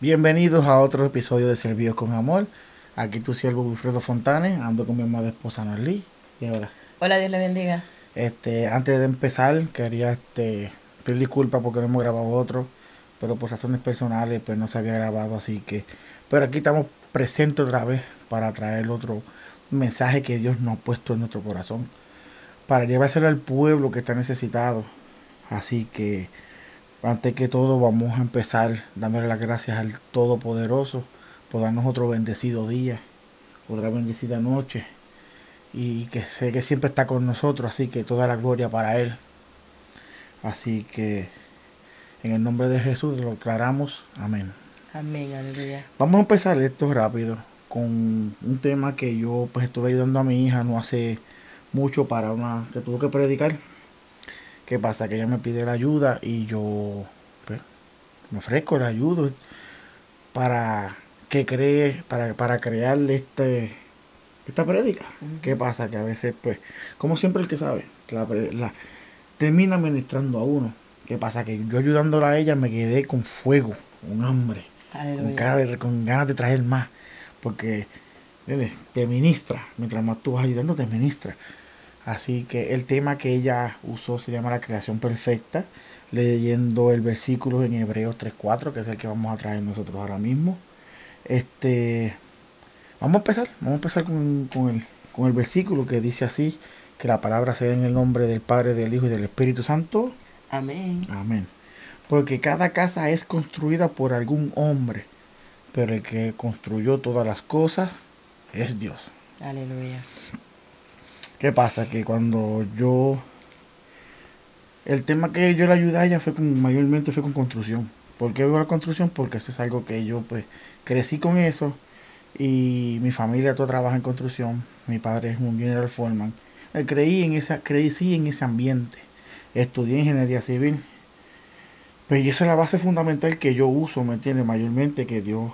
Bienvenidos a otro episodio de Servidos con Amor. Aquí tu siervo Wilfredo Fontanes, ando con mi amada esposa Norly. Y ahora, Hola, Dios le bendiga. este, antes de empezar, quería este, pedir disculpas porque no hemos grabado otro, pero por razones personales pues no se había grabado, así que... Pero aquí estamos presentes otra vez para traer otro mensaje que Dios nos ha puesto en nuestro corazón, para llevárselo al pueblo que está necesitado. Así que antes que todo vamos a empezar dándole las gracias al Todopoderoso por darnos otro bendecido día, otra bendecida noche y que sé que siempre está con nosotros, así que toda la gloria para Él. Así que en el nombre de Jesús lo declaramos, amén. Amén, aleluya. Vamos a empezar esto rápido con un tema que yo pues estuve ayudando a mi hija no hace mucho para una que tuvo que predicar. ¿Qué pasa? Que ella me pide la ayuda y yo pues, me ofrezco la ayuda para que cree, para, para crear este esta prédica. ¿Qué pasa? Que a veces, pues, como siempre el que sabe, la, la- termina ministrando a uno. ¿Qué pasa? Que yo ayudándola a ella me quedé con fuego, con hambre con, Aleluya. cara de- con ganas de traer más. Porque te ministra. Mientras más tú vas ayudando, te ministra. Así que el tema que ella usó se llama la creación perfecta. Leyendo el versículo en Hebreos 3.4, que es el que vamos a traer nosotros ahora mismo. Este, vamos a empezar. Vamos a empezar con, con el, con el versículo que dice así: que la palabra sea en el nombre del Padre, del Hijo y del Espíritu Santo. Amén. Amén. Porque cada casa es construida por algún hombre, pero el que construyó todas las cosas es Dios. Aleluya. ¿Qué pasa? Que cuando yo... El tema que yo le ayudé a ella fue con, mayormente fue con construcción. ¿Por qué veo la construcción? Porque eso es algo que yo pues crecí con eso y mi familia toda trabaja en construcción. Mi padre es un general foreman. Eh, Creí en esa, crecí en ese ambiente. Estudié ingeniería civil. Pues y esa es la base fundamental que yo uso, ¿me entiendes? Mayormente que Dios,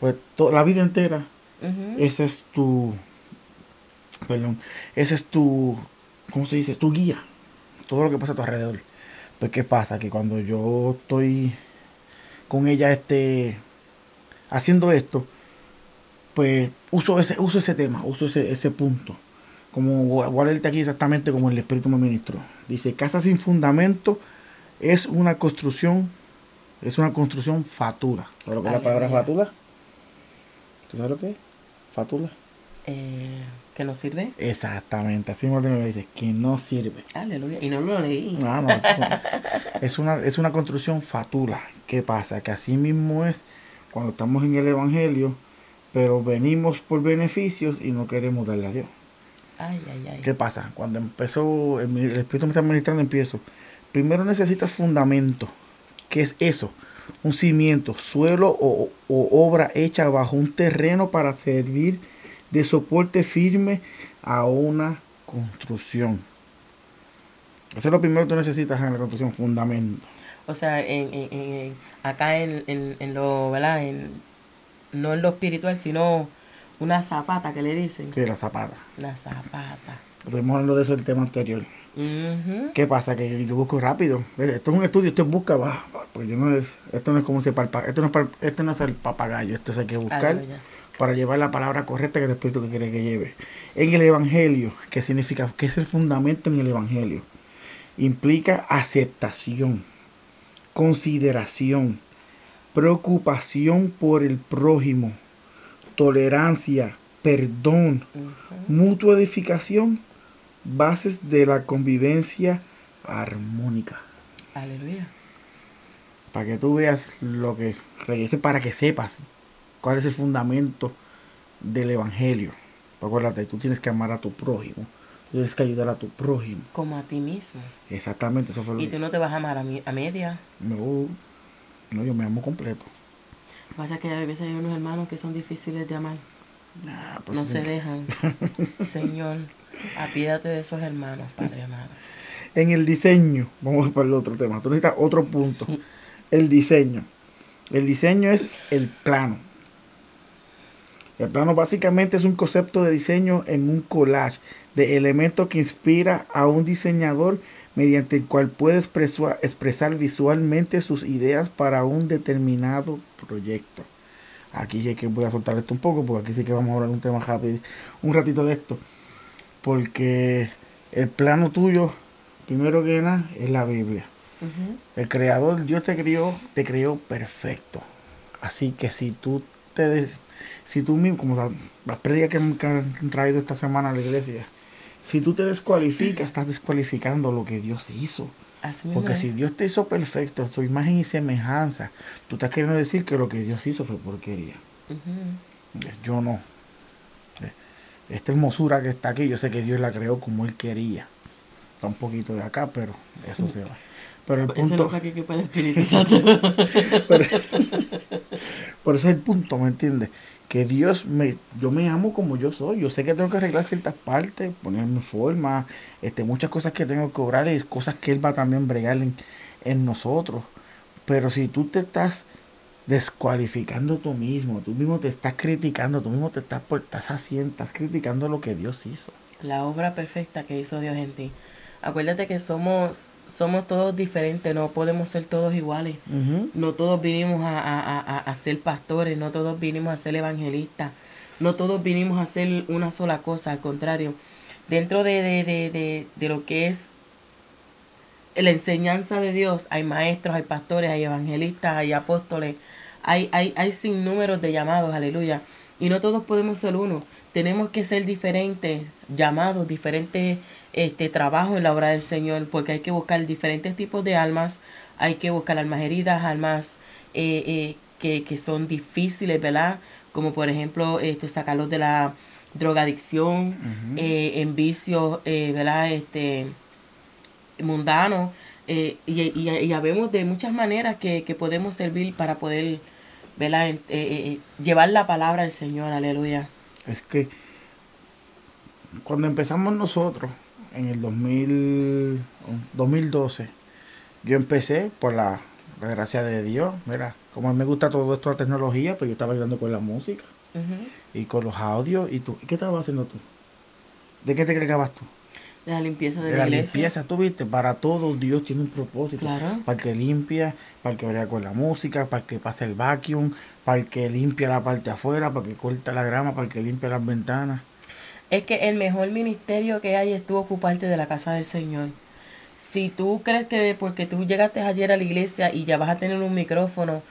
pues to- la vida entera Ujú. ese es tu perdón ese es tu cómo se dice tu guía. Todo lo que pasa a tu alrededor. Pues qué pasa que cuando yo estoy con ella este haciendo esto pues uso ese uso ese tema uso ese, ese punto. Como voy a leerte aquí exactamente como el espíritu me ministró. Dice casa sin fundamento es una construcción es una construcción fatura ¿sabes lo que es la palabra fatura? ¿tú sabes lo que es? fatula Eh, ¿Que nos sirve? Exactamente, así mismo me dice que no sirve. Aleluya. Y no lo leí. No, no, es, una, es una es una construcción fatula. ¿Qué pasa? Que así mismo es cuando estamos en el Evangelio, pero venimos por beneficios y no queremos darle a Dios. Ay, ay, ay. ¿Qué pasa? Cuando empezó, el, el Espíritu me está ministrando, empiezo. Primero necesitas fundamento. ¿Qué es eso? Un cimiento, suelo o, o obra hecha bajo un terreno para servir de soporte firme a una construcción. Eso es lo primero que tú necesitas en la construcción, fundamento. O sea, en, en- en- acá en, en, en lo, ¿verdad? En, no en lo espiritual, sino una zapata que le dicen. Sí, la zapata. La zapata. Estuvimos hablando de eso en el tema anterior. ¿Qué pasa? Que yo busco rápido. Esto es un estudio, esto es busca, va. Porque yo no es, esto no es como se palpa, esto no es, esto no es el papagayo, esto es hay que buscar Aleluya. Para llevar la palabra correcta que el Espíritu que quiere que lleve. En el Evangelio, ¿qué significa? ¿Qué es el fundamento en el Evangelio? Implica aceptación, consideración, preocupación por el prójimo, tolerancia, perdón, mutua edificación, bases de la convivencia armónica. Aleluya. Para que tú veas lo que para que sepas cuál es el fundamento del evangelio. Acuérdate, tú tienes que amar a tu prójimo, tú tienes que ayudar a tu prójimo. Como a ti mismo. Exactamente, eso fue lo Y tú no te vas a amar a, mi- a media. No, no, yo me amo completo. Pasa que a veces hay unos hermanos que son difíciles de amar. Ah, pues No sí. se dejan. Señor, apiádate de esos hermanos, Padre amado. En el diseño, vamos para el otro tema. Tú necesitas otro punto. El diseño. El diseño es el plano. El plano básicamente es un concepto de diseño en un collage de elementos que inspira a un diseñador mediante el cual puede expresar visualmente sus ideas para un determinado proyecto. Aquí sí que voy a soltar esto un poco, porque aquí sí que vamos a hablar un tema rápido, un ratito de esto. Porque el plano tuyo, primero que nada, es la Biblia. El creador, Dios te crió, te crió perfecto. Así que si tú te si tú mismo, como las pérdidas que, han traído esta semana a la iglesia, si tú te descualificas, estás descualificando lo que Dios hizo. Porque si Dios te hizo perfecto, su imagen y semejanza, tú estás queriendo decir que lo que Dios hizo fue porquería. Yo no. Esta hermosura que está aquí, yo sé que Dios la creó como Él quería. Está un poquito de acá, pero eso se va. Pero el punto. Eso que para el Espíritu pero, por eso es el punto, ¿me entiendes? Que Dios me, yo me amo como yo soy. Yo sé que tengo que arreglar ciertas partes, ponerme forma, este, muchas cosas que tengo que obrar y cosas que Él va también bregar en, en nosotros. Pero si tú te estás descualificando tú mismo, tú mismo te estás criticando, tú mismo te estás, estás haciendo, estás criticando lo que Dios hizo. La obra perfecta que hizo Dios en ti. Acuérdate que somos somos todos diferentes, no podemos ser todos iguales. No todos vinimos a, ser pastores, no todos vinimos a ser evangelistas, no todos vinimos a hacer una sola cosa, al contrario. Dentro de, de, de, lo que es la enseñanza de Dios, hay maestros, hay pastores, hay evangelistas, hay apóstoles, hay, hay, hay sin números de llamados, aleluya. Y no todos podemos ser uno. Tenemos que ser diferentes, llamados, diferentes este trabajo en la obra del Señor, porque hay que buscar diferentes tipos de almas, hay que buscar almas heridas, almas eh, eh, que, que, son difíciles, ¿verdad? Como por ejemplo, este, sacarlos de la drogadicción, eh, en vicios, ¿verdad? Este, mundanos. y, y, y habemos de muchas maneras que, que podemos servir para poder ¿verdad? llevar la palabra al Señor, aleluya. Es que cuando empezamos nosotros, en el 2000, 2012, yo empecé por la, gracia de Dios. Mira, como a mí me gusta todo esto la tecnología, pues yo estaba ayudando con la música y con los audios. ¿Y tú? ¿Y qué estabas haciendo tú? ¿De qué te cargabas tú? De la limpieza de, de la, limpieza, tú viste, para todo Dios tiene un propósito. Claro. Para el que limpia, para el que vaya con la música, para el que pase el vacuum, para el que limpia la parte afuera, para el que corta la grama, para el que limpia las ventanas es que el mejor ministerio que hay es tú ocuparte de la casa del Señor. Si tú crees que porque tú llegaste ayer a la iglesia y ya vas a tener un micrófono,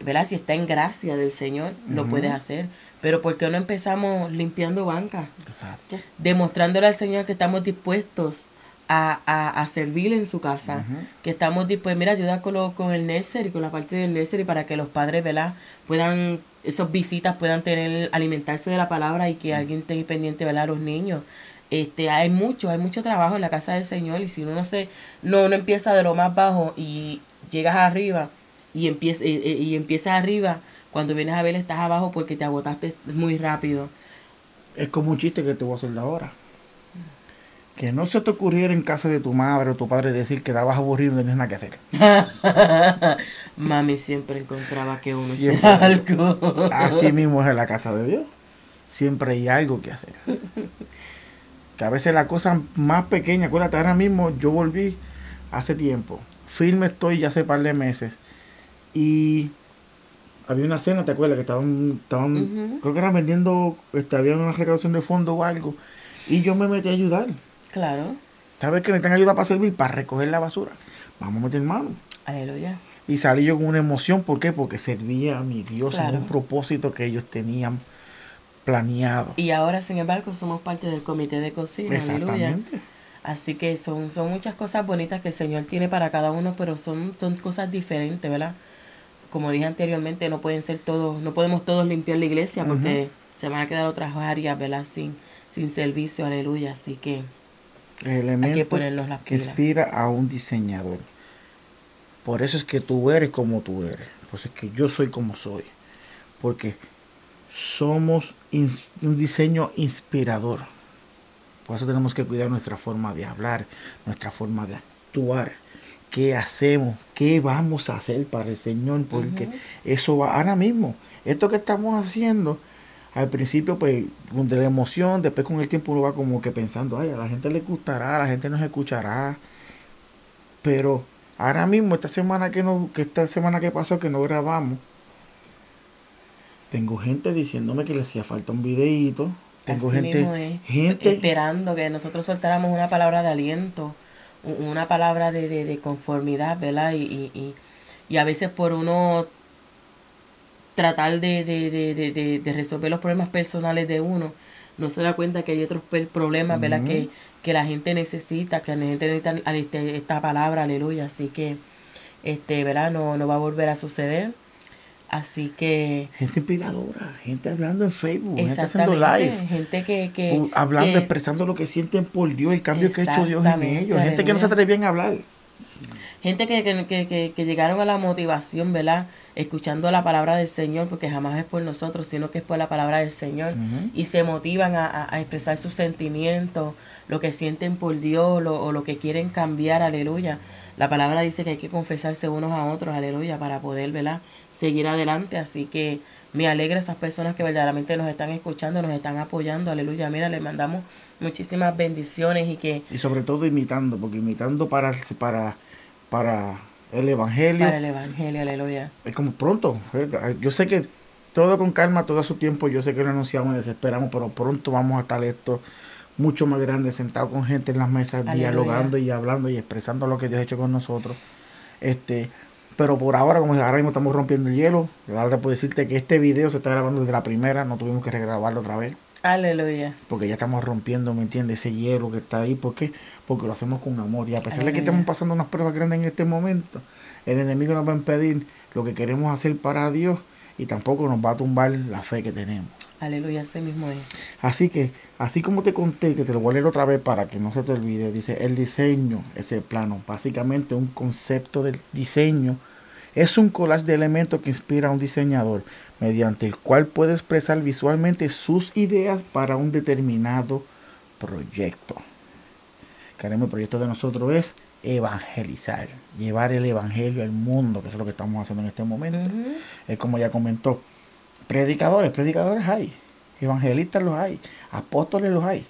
¿verdad? Si está en gracia del Señor, lo puedes hacer. Pero ¿por qué no empezamos limpiando banca? Exacto. Demostrándole al Señor que estamos dispuestos a, a, a servirle en su casa. Que estamos dispuestos, mira, ayuda con, con el nursery, con la parte del nursery, para que los padres, ¿verdad? Puedan esas visitas puedan tener, alimentarse de la palabra y que alguien esté pendiente de a los niños. Este, hay mucho, hay mucho trabajo en la casa del Señor y si uno no se, no, no empieza de lo más bajo y llegas arriba y empieza, y, y empiezas arriba, cuando vienes a ver estás abajo porque te agotaste muy rápido. Es como un chiste que te voy a hacer ahora. Que no se te ocurriera en casa de tu madre o tu padre decir que estabas aburrido y no tienes nada que hacer. Mami siempre encontraba que uno siempre, algo. Así mismo es en la casa de Dios. Siempre hay algo que hacer. Que a veces la cosa más pequeña, acuérdate, ahora mismo yo volví hace tiempo. Firme estoy ya hace un par de meses. Y había una cena, ¿te acuerdas? Que estaban, estaban creo que eran vendiendo, este, había una recaudación de fondo o algo. Y yo me metí a ayudar. Claro. ¿Sabes que necesitan ayuda para servir? Para recoger la basura. Vamos a meter mano. Aleluya. Y salí yo con una emoción. ¿Por qué? Porque servía a mi Dios en un propósito que ellos tenían planeado. Y ahora, sin embargo, somos parte del comité de cocina. Aleluya. Así que son, son muchas cosas bonitas que el Señor tiene para cada uno, pero son, son cosas diferentes, ¿verdad? Como dije anteriormente, no pueden ser todos, no podemos todos limpiar la iglesia porque se van a quedar otras áreas, ¿verdad? Sin, sin servicio, aleluya. Así que elemento que inspira a un diseñador. Por eso es que tú eres como tú eres. Por eso es que yo soy como soy. Porque somos un diseño inspirador. Por eso tenemos que cuidar nuestra forma de hablar, nuestra forma de actuar. ¿Qué hacemos? ¿Qué vamos a hacer para el Señor? Porque eso va ahora mismo. Esto que estamos haciendo al principio, pues, de la emoción, después con el tiempo uno va como que pensando, ay, a la gente le gustará, a la gente nos escuchará. Pero ahora mismo, esta semana que no, que esta semana que pasó que no grabamos, tengo gente diciéndome que le hacía falta un videíto. Tengo gente, gente esperando que nosotros soltáramos una palabra de aliento, una palabra de, de, conformidad, ¿verdad? Y, y, y, a veces por uno tratar de, de, de, resolver los problemas personales de uno, no se da cuenta que hay otros problemas, ¿verdad? que, que la gente necesita, que la gente necesita este, esta palabra, aleluya. Así que, este, ¿verdad? No, no va a volver a suceder. Así que... Gente inspiradora, gente hablando en Facebook, gente haciendo live. Gente que... que hablando, expresando lo que sienten por Dios, el cambio que ha hecho Dios en ellos. Gente que no se atrevían a hablar. Gente que, que, que, que, llegaron a la motivación, ¿verdad? Escuchando la palabra del Señor, porque jamás es por nosotros, sino que es por la palabra del Señor. Y se motivan a, a, expresar sus sentimientos, lo que sienten por Dios lo, o lo que quieren cambiar, aleluya. La palabra dice que hay que confesarse unos a otros, aleluya, para poder, ¿verdad? seguir adelante. Así que me alegra esas personas que verdaderamente nos están escuchando, nos están apoyando. Aleluya. Mira, le mandamos muchísimas bendiciones y que... Y sobre todo imitando, porque imitando para, para, para el Evangelio. Para el Evangelio, aleluya. Es como pronto. Eh, yo sé que todo con calma, todo a su tiempo. Yo sé que lo anunciamos y desesperamos, pero pronto vamos a estar esto mucho más grande, sentado con gente en las mesas, dialogando y hablando y expresando lo que Dios ha hecho con nosotros. Este, pero por ahora, como ahora mismo estamos rompiendo el hielo, ahora te puedo decirte que este video se está grabando desde la primera, no tuvimos que regrabarlo otra vez. Aleluya. Porque ya estamos rompiendo, ¿me entiendes? Ese hielo que está ahí. ¿Por qué? Porque lo hacemos con amor. Y a pesar de que estamos pasando unas pruebas grandes en este momento, el enemigo nos va a impedir lo que queremos hacer para Dios y tampoco nos va a tumbar la fe que tenemos. Aleluya, ese mismo es. Así que, así como te conté, que te lo voy a leer otra vez para que no se te olvide, dice, el diseño, ese plano, básicamente un concepto del diseño, es un collage de elementos que inspira a un diseñador, mediante el cual puede expresar visualmente sus ideas para un determinado proyecto. Queremos el proyecto de nosotros es evangelizar, llevar el evangelio al mundo, que es lo que estamos haciendo en este momento. Es como ya comentó, Predicadores, predicadores hay. Evangelistas los hay. Apóstoles los hay.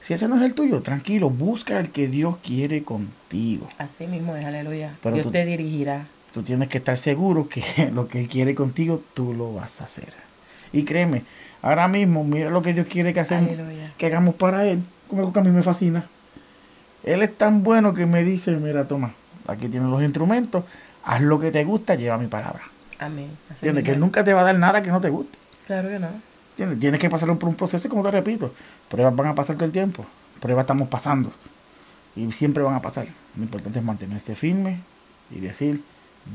Si ese no es el tuyo, tranquilo, busca el que Dios quiere contigo. Así mismo es, aleluya. Dios te dirigirá. Tú tienes que estar seguro que lo que Él quiere contigo, tú lo vas a hacer. Y créeme, ahora mismo, mira lo que Dios quiere que, hacemos, que hagamos para Él. Como que a mí me fascina. Él es tan bueno que me dice, mira, toma, aquí tienes los instrumentos, haz lo que te gusta, lleva mi palabra. Amén. ¿Entiendes? Que nunca te va a dar nada que no te guste. Claro que no. Tienes que pasar por un proceso, como te repito. Pruebas van a pasar todo el tiempo. Pruebas estamos pasando. Y siempre van a pasar. Lo importante es mantenerse firme y decir,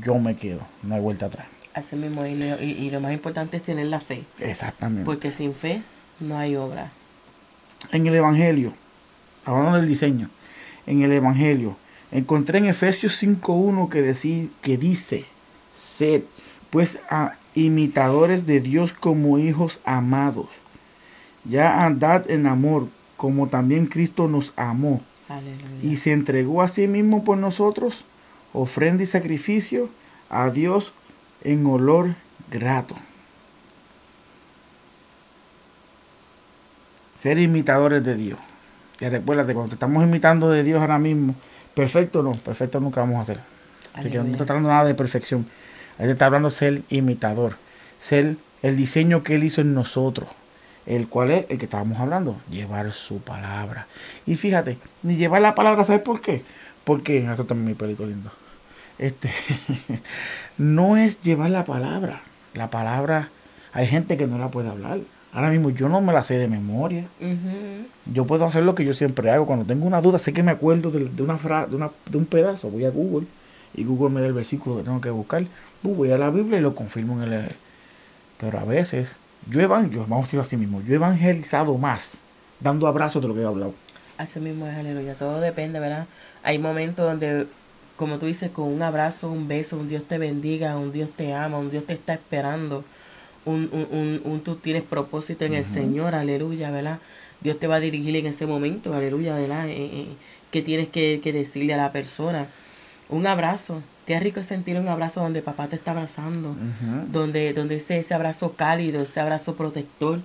yo me quedo. No hay vuelta atrás. Así mismo. Y lo, y, lo más importante es tener la fe. Exactamente. Porque sin fe no hay obra. En el Evangelio, hablando del diseño, en el Evangelio, encontré en Efesios 5.1 que, que dice, sed pues a imitadores de Dios como hijos amados. Ya andad en amor, como también Cristo nos amó. Y se entregó a sí mismo por nosotros, ofrenda y sacrificio a Dios en olor grato. Ser imitadores de Dios. Y recuérdate, cuando te estamos imitando de Dios ahora mismo, perfecto no, perfecto nunca vamos a hacer. Así que no está tratando nada de perfección. Él está hablando ser imitador, ser el diseño que Él hizo en nosotros, el cual es el que estábamos hablando, llevar su palabra. Y fíjate, ni llevar la palabra, ¿sabes por qué? Porque, esto también mi película lindo. Este, no es llevar la palabra. La palabra, hay gente que no la puede hablar. Ahora mismo yo no me la sé de memoria. Yo puedo hacer lo que yo siempre hago. Cuando tengo una duda, sé que me acuerdo de, una frase, de, de un pedazo, voy a Google y Google me da el versículo que tengo que buscar voy a la Biblia y lo confirmo en el... Pero a veces, yo, yo vamos a decirlo así mismo, yo he evangelizado más dando abrazos de lo que he hablado. Así mismo es, aleluya. Todo depende, ¿verdad? Hay momentos donde, como tú dices, con un abrazo, un beso, un Dios te bendiga, un Dios te ama, un Dios te está esperando, un, un, un, tú tienes propósito en el Señor, aleluya, ¿verdad? Dios te va a dirigir en ese momento, aleluya, ¿verdad? Eh, eh, que tienes que, que decirle a la persona. Un abrazo, Qué rico es sentir un abrazo donde papá te está abrazando, donde, donde ese, ese abrazo cálido, ese abrazo protector.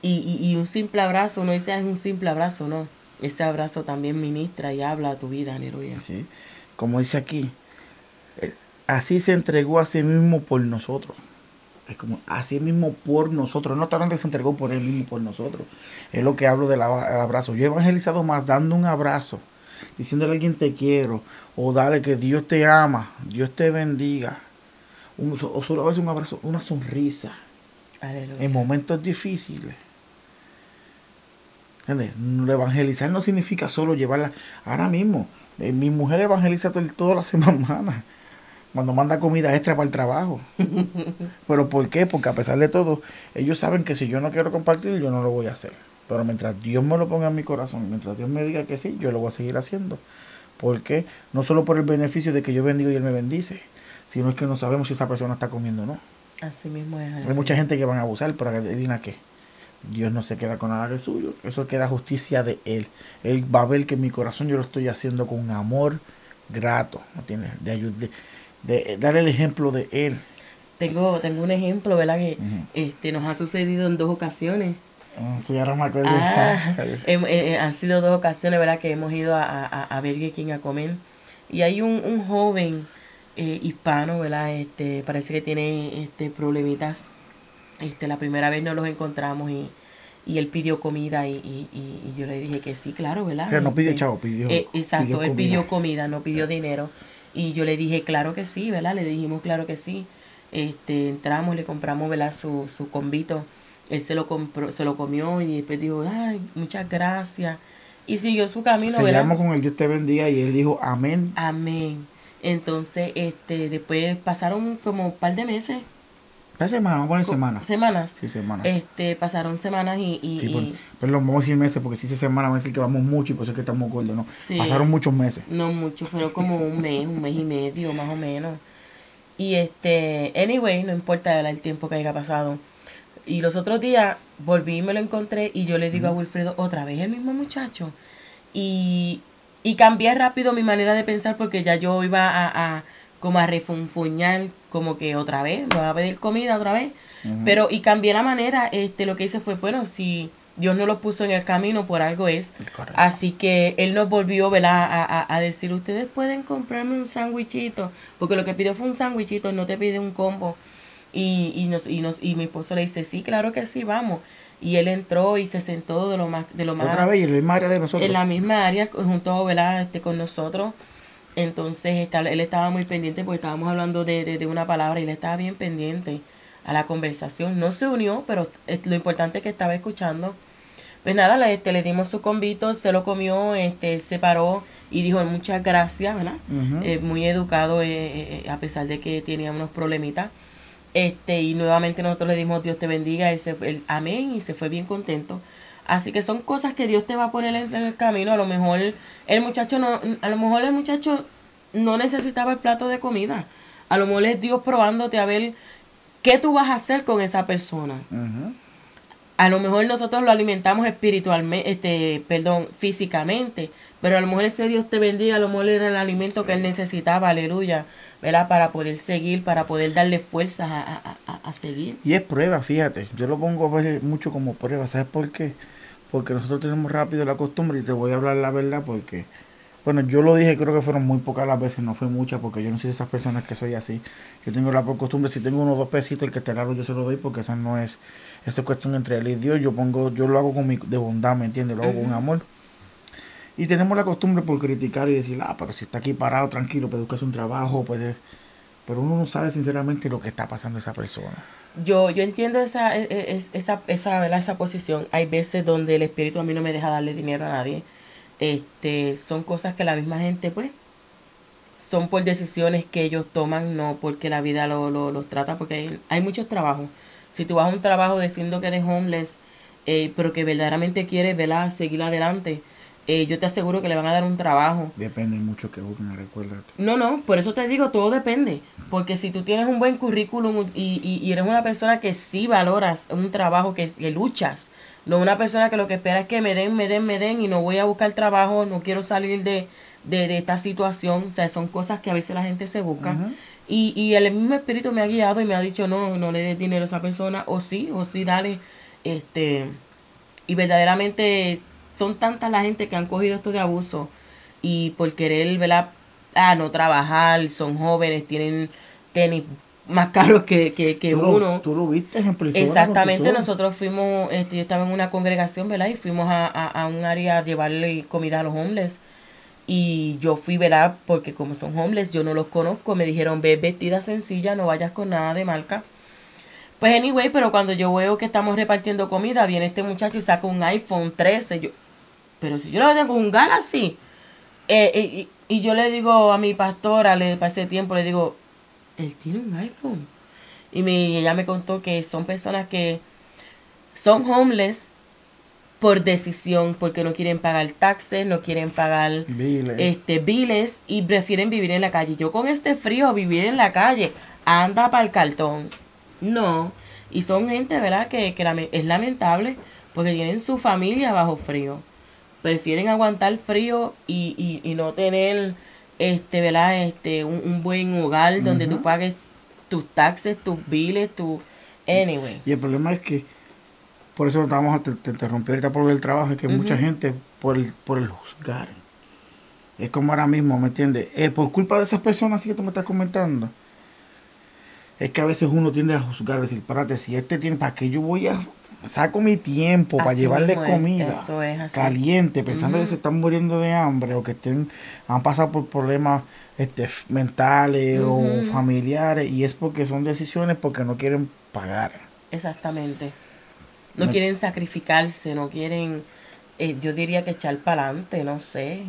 Y, y, un simple abrazo, no dice es un simple abrazo, no. Ese abrazo también ministra y habla a tu vida, aleluya. Sí. Como dice aquí, eh, así se entregó a sí mismo por nosotros. Es como así mismo por nosotros. No solamente se entregó por él mismo, por nosotros. Es lo que hablo del abrazo. Yo he evangelizado más dando un abrazo, diciéndole a alguien te quiero, o dale que Dios te ama, Dios te bendiga. o solo a veces un abrazo, una sonrisa. En momentos difíciles. Evangelizar no significa solo llevarla. Ahora mismo, eh, mi mujer evangeliza toda la semana cuando manda comida extra para el trabajo. Pero ¿por qué? Porque a pesar de todo, ellos saben que si yo no quiero compartir, yo no lo voy a hacer. Pero mientras Dios me lo ponga en mi corazón, mientras Dios me diga que sí, yo lo voy a seguir haciendo. ¿Por qué? No solo por el beneficio de que yo bendigo y Él me bendice, sino es que no sabemos si esa persona está comiendo o no. Así mismo es. Hay mucha gente que van a abusar, pero adivina qué. Dios no se queda con nada de suyo. Eso queda justicia de Él. Él va a ver que mi corazón yo lo estoy haciendo con amor grato. ¿no tiene? De, ayuda, de, dar el ejemplo de Él. Tengo, tengo un ejemplo, ¿verdad? Que este, nos ha sucedido en dos ocasiones. Ah, sí, ahora me acuerdo. Ah, eh, eh, han sido dos ocasiones, ¿verdad? Que hemos ido a, a, a Burger King a comer. Y hay un, un joven eh, hispano, ¿verdad? Este, parece que tiene este, problemitas este, la primera vez no los encontramos y, y él pidió comida y, y, y, yo le dije que sí, claro, ¿verdad? Pero no pidió este, chavo, pidió. Eh, exacto, él pidió comida, no pidió dinero. Y yo le dije, claro que sí, ¿verdad? Le dijimos, claro que sí. Este, entramos, le compramos, ¿verdad? Su, su convito. Él se lo, compró, se lo comió y después dijo, ay, muchas gracias. Y siguió su camino, se ¿verdad? con el Dios te bendiga y él dijo, amén. Amén. Entonces, este, después pasaron como un par de meses semanas, vamos a poner semanas. Semanas. Sí, semanas. Este, pasaron semanas y... y, sí, pero vamos a decir meses, porque si dice semanas, vamos a decir que vamos mucho y por eso es que estamos gordos, ¿no? Pasaron muchos meses. No mucho, fueron como un mes, un mes y medio, más o menos. Y este, anyway, no importa el tiempo que haya pasado. Y los otros días volví y me lo encontré y yo le digo a Wilfredo, otra vez el mismo muchacho. Y, y cambié rápido mi manera de pensar porque ya yo iba a, a como a refunfuñar como que otra vez, me va a pedir comida otra vez. Pero, y cambié la manera, este, lo que hice fue, bueno, si Dios no lo puso en el camino, por algo es. Así que él nos volvió, ¿verdad? A, a, decir, ustedes pueden comprarme un sándwichito, porque lo que pidió fue un sándwichito, no te pide un combo. Y, y, nos, y, nos, y mi esposo le dice, sí, claro que sí, vamos. Y él entró y se sentó de lo más... De lo más Otra vez, en la misma área de nosotros. En la misma área, junto, ¿verdad? Este, con nosotros. Entonces él estaba muy pendiente porque estábamos hablando de, de, una palabra y él estaba bien pendiente a la conversación. No se unió, pero lo importante es que estaba escuchando. Pues nada, le, este, le dimos su convito, se lo comió, este, se paró y dijo muchas gracias, ¿verdad? Eh, muy educado, eh, eh, a pesar de que tenía unos problemitas. Este, y nuevamente nosotros le dimos Dios te bendiga, él se, amén, y se fue bien contento. Así que son cosas que Dios te va a poner en, el camino. A lo mejor el muchacho no, a lo mejor el muchacho no necesitaba el plato de comida. A lo mejor es Dios probándote a ver qué tú vas a hacer con esa persona. A lo mejor nosotros lo alimentamos espiritualmente, este, perdón, físicamente, pero a lo mejor ese Dios te bendiga, a lo mejor era el alimento que él necesitaba, aleluya, ¿verdad? Para poder seguir, para poder darle fuerzas a, a, seguir. Y es prueba, fíjate, yo lo pongo mucho como prueba, ¿sabes por qué? Porque nosotros tenemos rápido la costumbre y te voy a hablar la verdad porque, bueno, yo lo dije, creo que fueron muy pocas las veces, no fue muchas porque yo no soy de esas personas que soy así. Yo tengo la costumbre, si tengo unos dos pesitos, el que te raro yo se lo doy porque esa no es, esa es cuestión entre él y Dios, yo pongo, yo lo hago con mi, de bondad, ¿me entiendes? Lo hago con amor. Y tenemos la costumbre por criticar y decir, ah, pero si está aquí parado, tranquilo, puede buscarse un trabajo, puede... Pero uno no sabe sinceramente lo que está pasando esa persona yo, yo entiendo esa, e, e, esa, esa, esa posición. Hay veces donde el espíritu a mí no me deja darle dinero a nadie. Este, son cosas que la misma gente, pues, son por decisiones que ellos toman, no porque la vida lo, lo, los trata, porque hay, hay muchos trabajos. Si tú vas a un trabajo diciendo que eres homeless, eh, pero que verdaderamente quieres, ¿verdad? Seguir adelante, eh, yo te aseguro que le van a dar un trabajo. Depende mucho que busquen, recuérdate. No, no, por eso te digo, todo depende. Porque si tú tienes un buen currículum y, y, eres una persona que sí valoras un trabajo, que, que, luchas, no una persona que lo que espera es que me den, me den, me den y no voy a buscar trabajo, no quiero salir de, de, esta situación. O sea, son cosas que a veces la gente se busca. y, y el mismo espíritu me ha guiado y me ha dicho, no, no le des dinero a esa persona, o sí, o sí, dale. este Y verdaderamente son tantas la gente que han cogido esto de abuso y por querer, ¿verdad? a no trabajar, son jóvenes, tienen tenis más caros que, que, que ¿Tú uno. Lo, tú lo viste en persona. Exactamente, nosotros fuimos, este, yo estaba en una congregación, ¿verdad? Y fuimos a, a, a un área a llevarle comida a los homeless. Y yo fui, ¿verdad? Porque como son homeless, yo no los conozco. Me dijeron, ve vestida sencilla, no vayas con nada de marca. Pues anyway, pero cuando yo veo que estamos repartiendo comida, viene este muchacho y saca un iPhone 13. Yo, pero si yo lo tengo un Galaxy. Eh, y, y yo le digo a mi pastora, le pasé tiempo, le digo, él tiene un iPhone. Y me, ella me contó que son personas que son homeless por decisión, porque no quieren pagar taxes, no quieren pagar Biles. este biles y prefieren vivir en la calle. Yo con este frío vivir en la calle, anda para el cartón. No, y son gente, ¿verdad? Que, que es lamentable porque tienen su familia bajo frío. Prefieren aguantar frío y, y, y no tener este, ¿verdad? Este, un, un buen hogar donde tú Ujú. pagues tus taxes, tus biles, tu anyway. Y el problema es que, por eso estábamos a te, te interrumpí ahorita por el trabajo, es que mucha gente, por el, por el juzgar, es como ahora mismo, ¿me entiendes? Eh, por culpa de esas personas que tú me estás comentando, es que a veces uno tiende a juzgar, decir, espérate, si este tiene, ¿para qué yo voy a... Saco mi tiempo para Así llevarle mismo es, comida es caliente, pensando que se están muriendo de hambre o que estén, han pasado por problemas este, mentales o familiares y es porque son decisiones porque no quieren pagar. Exactamente. No No- quieren sacrificarse, no quieren, eh, yo diría que echar para adelante, no sé.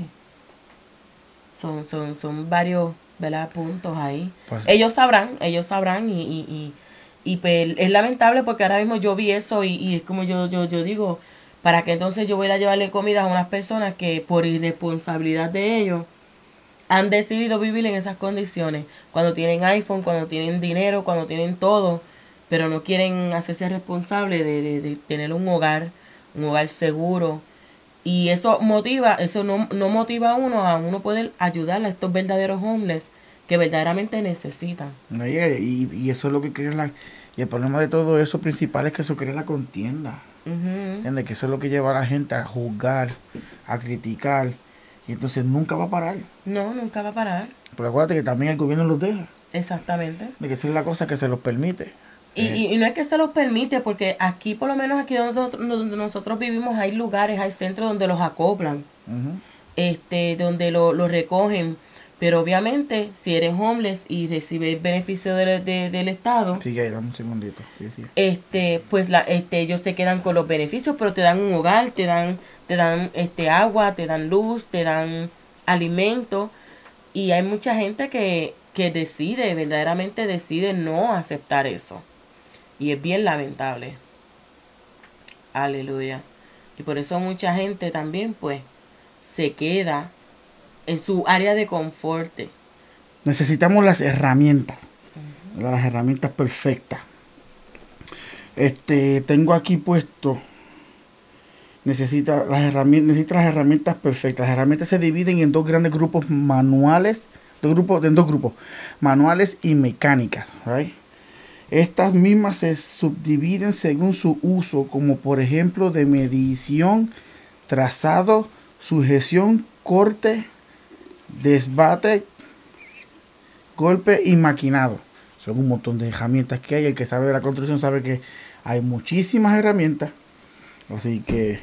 Son, son, son varios, ¿verdad? Puntos ahí. Pues- ellos sabrán, ellos sabrán y, y, y, y, pues, es lamentable porque ahora mismo yo vi eso y, y es como yo, yo, yo digo, para que entonces yo voy a llevarle comida a unas personas que por irresponsabilidad de ellos han decidido vivir en esas condiciones. Cuando tienen iPhone, cuando tienen dinero, cuando tienen todo, pero no quieren hacerse responsables de, de, de tener un hogar, un hogar seguro. Y eso motiva, eso no, no motiva a uno a uno poder ayudar a estos verdaderos homeless que verdaderamente necesitan. No, Y, y- eso es lo que crea la... Y el problema de todo eso principal es que eso crea la contienda. ¿Entiendes? Que eso es lo que lleva a la gente a juzgar, a criticar. Y entonces nunca va a parar. No, nunca va a parar. Porque acuérdate que también el gobierno los deja. Exactamente. De que esa es la cosa que se los permite. Y, Eh, y, y no es que se los permite, porque aquí, por lo menos aquí donde nosotros, donde nosotros vivimos, hay lugares, hay centros donde los acoplan, este, donde lo, lo recogen. Pero obviamente, si eres homeless y recibes beneficio del, de- del Estado, Sigue ahí, dame un segundito. Sí, sí. este, pues la, este, ellos se quedan con los beneficios, pero te dan un hogar, te dan, te dan este agua, te dan luz, te dan alimento. Y hay mucha gente que, que decide, verdaderamente decide no aceptar eso. Y es bien lamentable. Aleluya. Y por eso mucha gente también, pues, se queda en su área de confort. Necesitamos las herramientas. Las herramientas perfectas. Este, tengo aquí puesto. Necesita las herramientas, necesita las herramientas perfectas. Las herramientas se dividen en dos grandes grupos manuales, dos grupos, en dos grupos, manuales y mecánicas. right? Estas mismas se subdividen según su uso, como por ejemplo de medición, trazado, sujeción, corte, desbate, golpe y maquinado. Son un montón de herramientas que hay. El que sabe de la construcción sabe que hay muchísimas herramientas. Así que,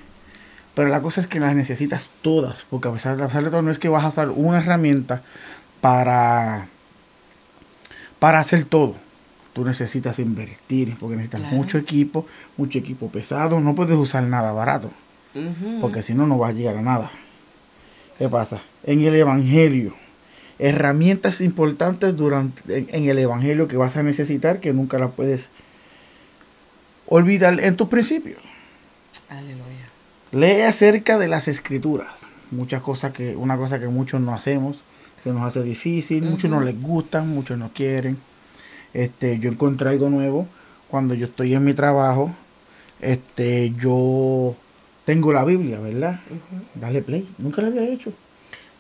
pero la cosa es que las necesitas todas, porque a pesar de, a pesar de todo no es que vas a usar una herramienta para, para hacer todo. Tú necesitas invertir, porque necesitas Claro. mucho equipo, mucho equipo pesado. No puedes usar nada barato, porque si no, no vas a llegar a nada. ¿Qué pasa? En el Evangelio, herramientas importantes durante en, en el Evangelio que vas a necesitar, que nunca las puedes olvidar en tus principios. Aleluya. Lee acerca de las escrituras. Muchas cosas que, una cosa que muchos no hacemos, se nos hace difícil, muchos no les gustan, muchos no quieren. Este, yo encontré algo nuevo cuando yo estoy en mi trabajo. Este, yo tengo la Biblia, ¿verdad? Dale play. Nunca lo había hecho.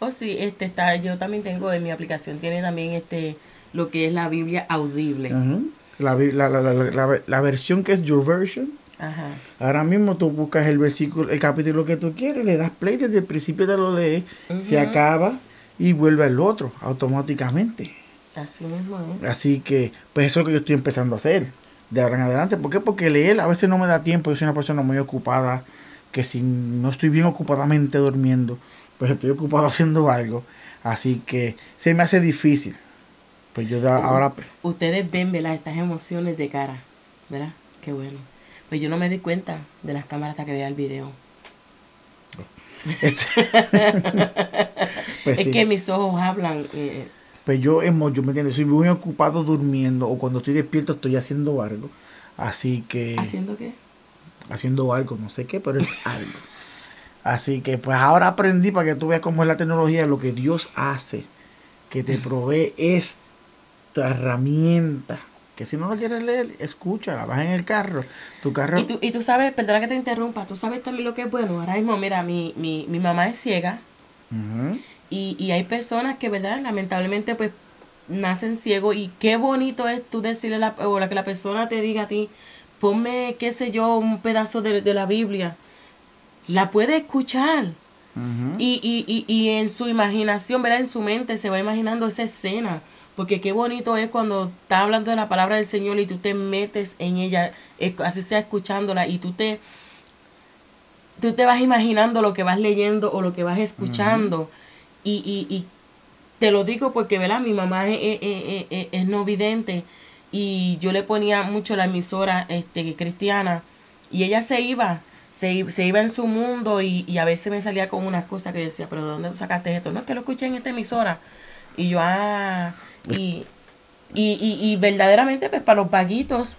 Oh, sí, este está, yo también tengo en mi aplicación, tiene también este, lo que es la Biblia audible. Ujú. la, la, la, la, versión que es Your Version. Ajá. Ahora mismo tú buscas el versículo, el capítulo que tú quieres, le das play desde el principio te lo lees, se acaba y vuelve al otro automáticamente. Así mismo Así que, pues eso es lo que yo estoy empezando a hacer de ahora en adelante. ¿Por qué? Porque leer a veces no me da tiempo. Yo soy una persona muy ocupada, que si no estoy bien ocupadamente durmiendo, pues estoy ocupado haciendo algo. Así que se me hace difícil. Pues yo ahora... Ustedes ven, ¿verdad? Estas emociones de cara, ¿verdad? Qué bueno. Pues yo no me di cuenta de las cámaras hasta que veía el video. Este pues es que mis ojos hablan. Eh, pues yo, yo me entiendo, soy muy ocupado durmiendo o cuando estoy despierto estoy haciendo algo. Así que... ¿Haciendo qué? Haciendo algo, no sé qué, pero es algo. Así que pues ahora aprendí para que tú veas cómo es la tecnología, lo que Dios hace, que te provee esta herramienta. Que si no lo quieres leer, escúchala, vas en el carro, tu carro... Y tú, y tú sabes, perdona que te interrumpa, tú sabes también lo que es bueno. Ahora mismo, mira, mi, mi, mi mamá es ciega. Y, y hay personas que, ¿verdad? Lamentablemente, pues nacen ciegos y qué bonito es tú decirle a la, o que la persona te diga a ti, ponme, qué sé yo, un pedazo de, la Biblia. La puede escuchar. y, y, y, y en su imaginación, ¿verdad? En su mente se va imaginando esa escena. Porque qué bonito es cuando está hablando de la palabra del Señor y tú te metes en ella, así sea escuchándola, y tú te, tú te vas imaginando lo que vas leyendo o lo que vas escuchando. Y, y, y te lo digo porque, ¿verdad? Mi mamá es, es, no vidente y yo le ponía mucho la emisora este, cristiana y ella se iba, se, se iba en su mundo y, y, a veces me salía con unas cosas que decía, pero ¿de dónde sacaste esto? No, es que lo escuché en esta emisora. Y yo, ah, y, y, y, y verdaderamente, pues para los vaguitos,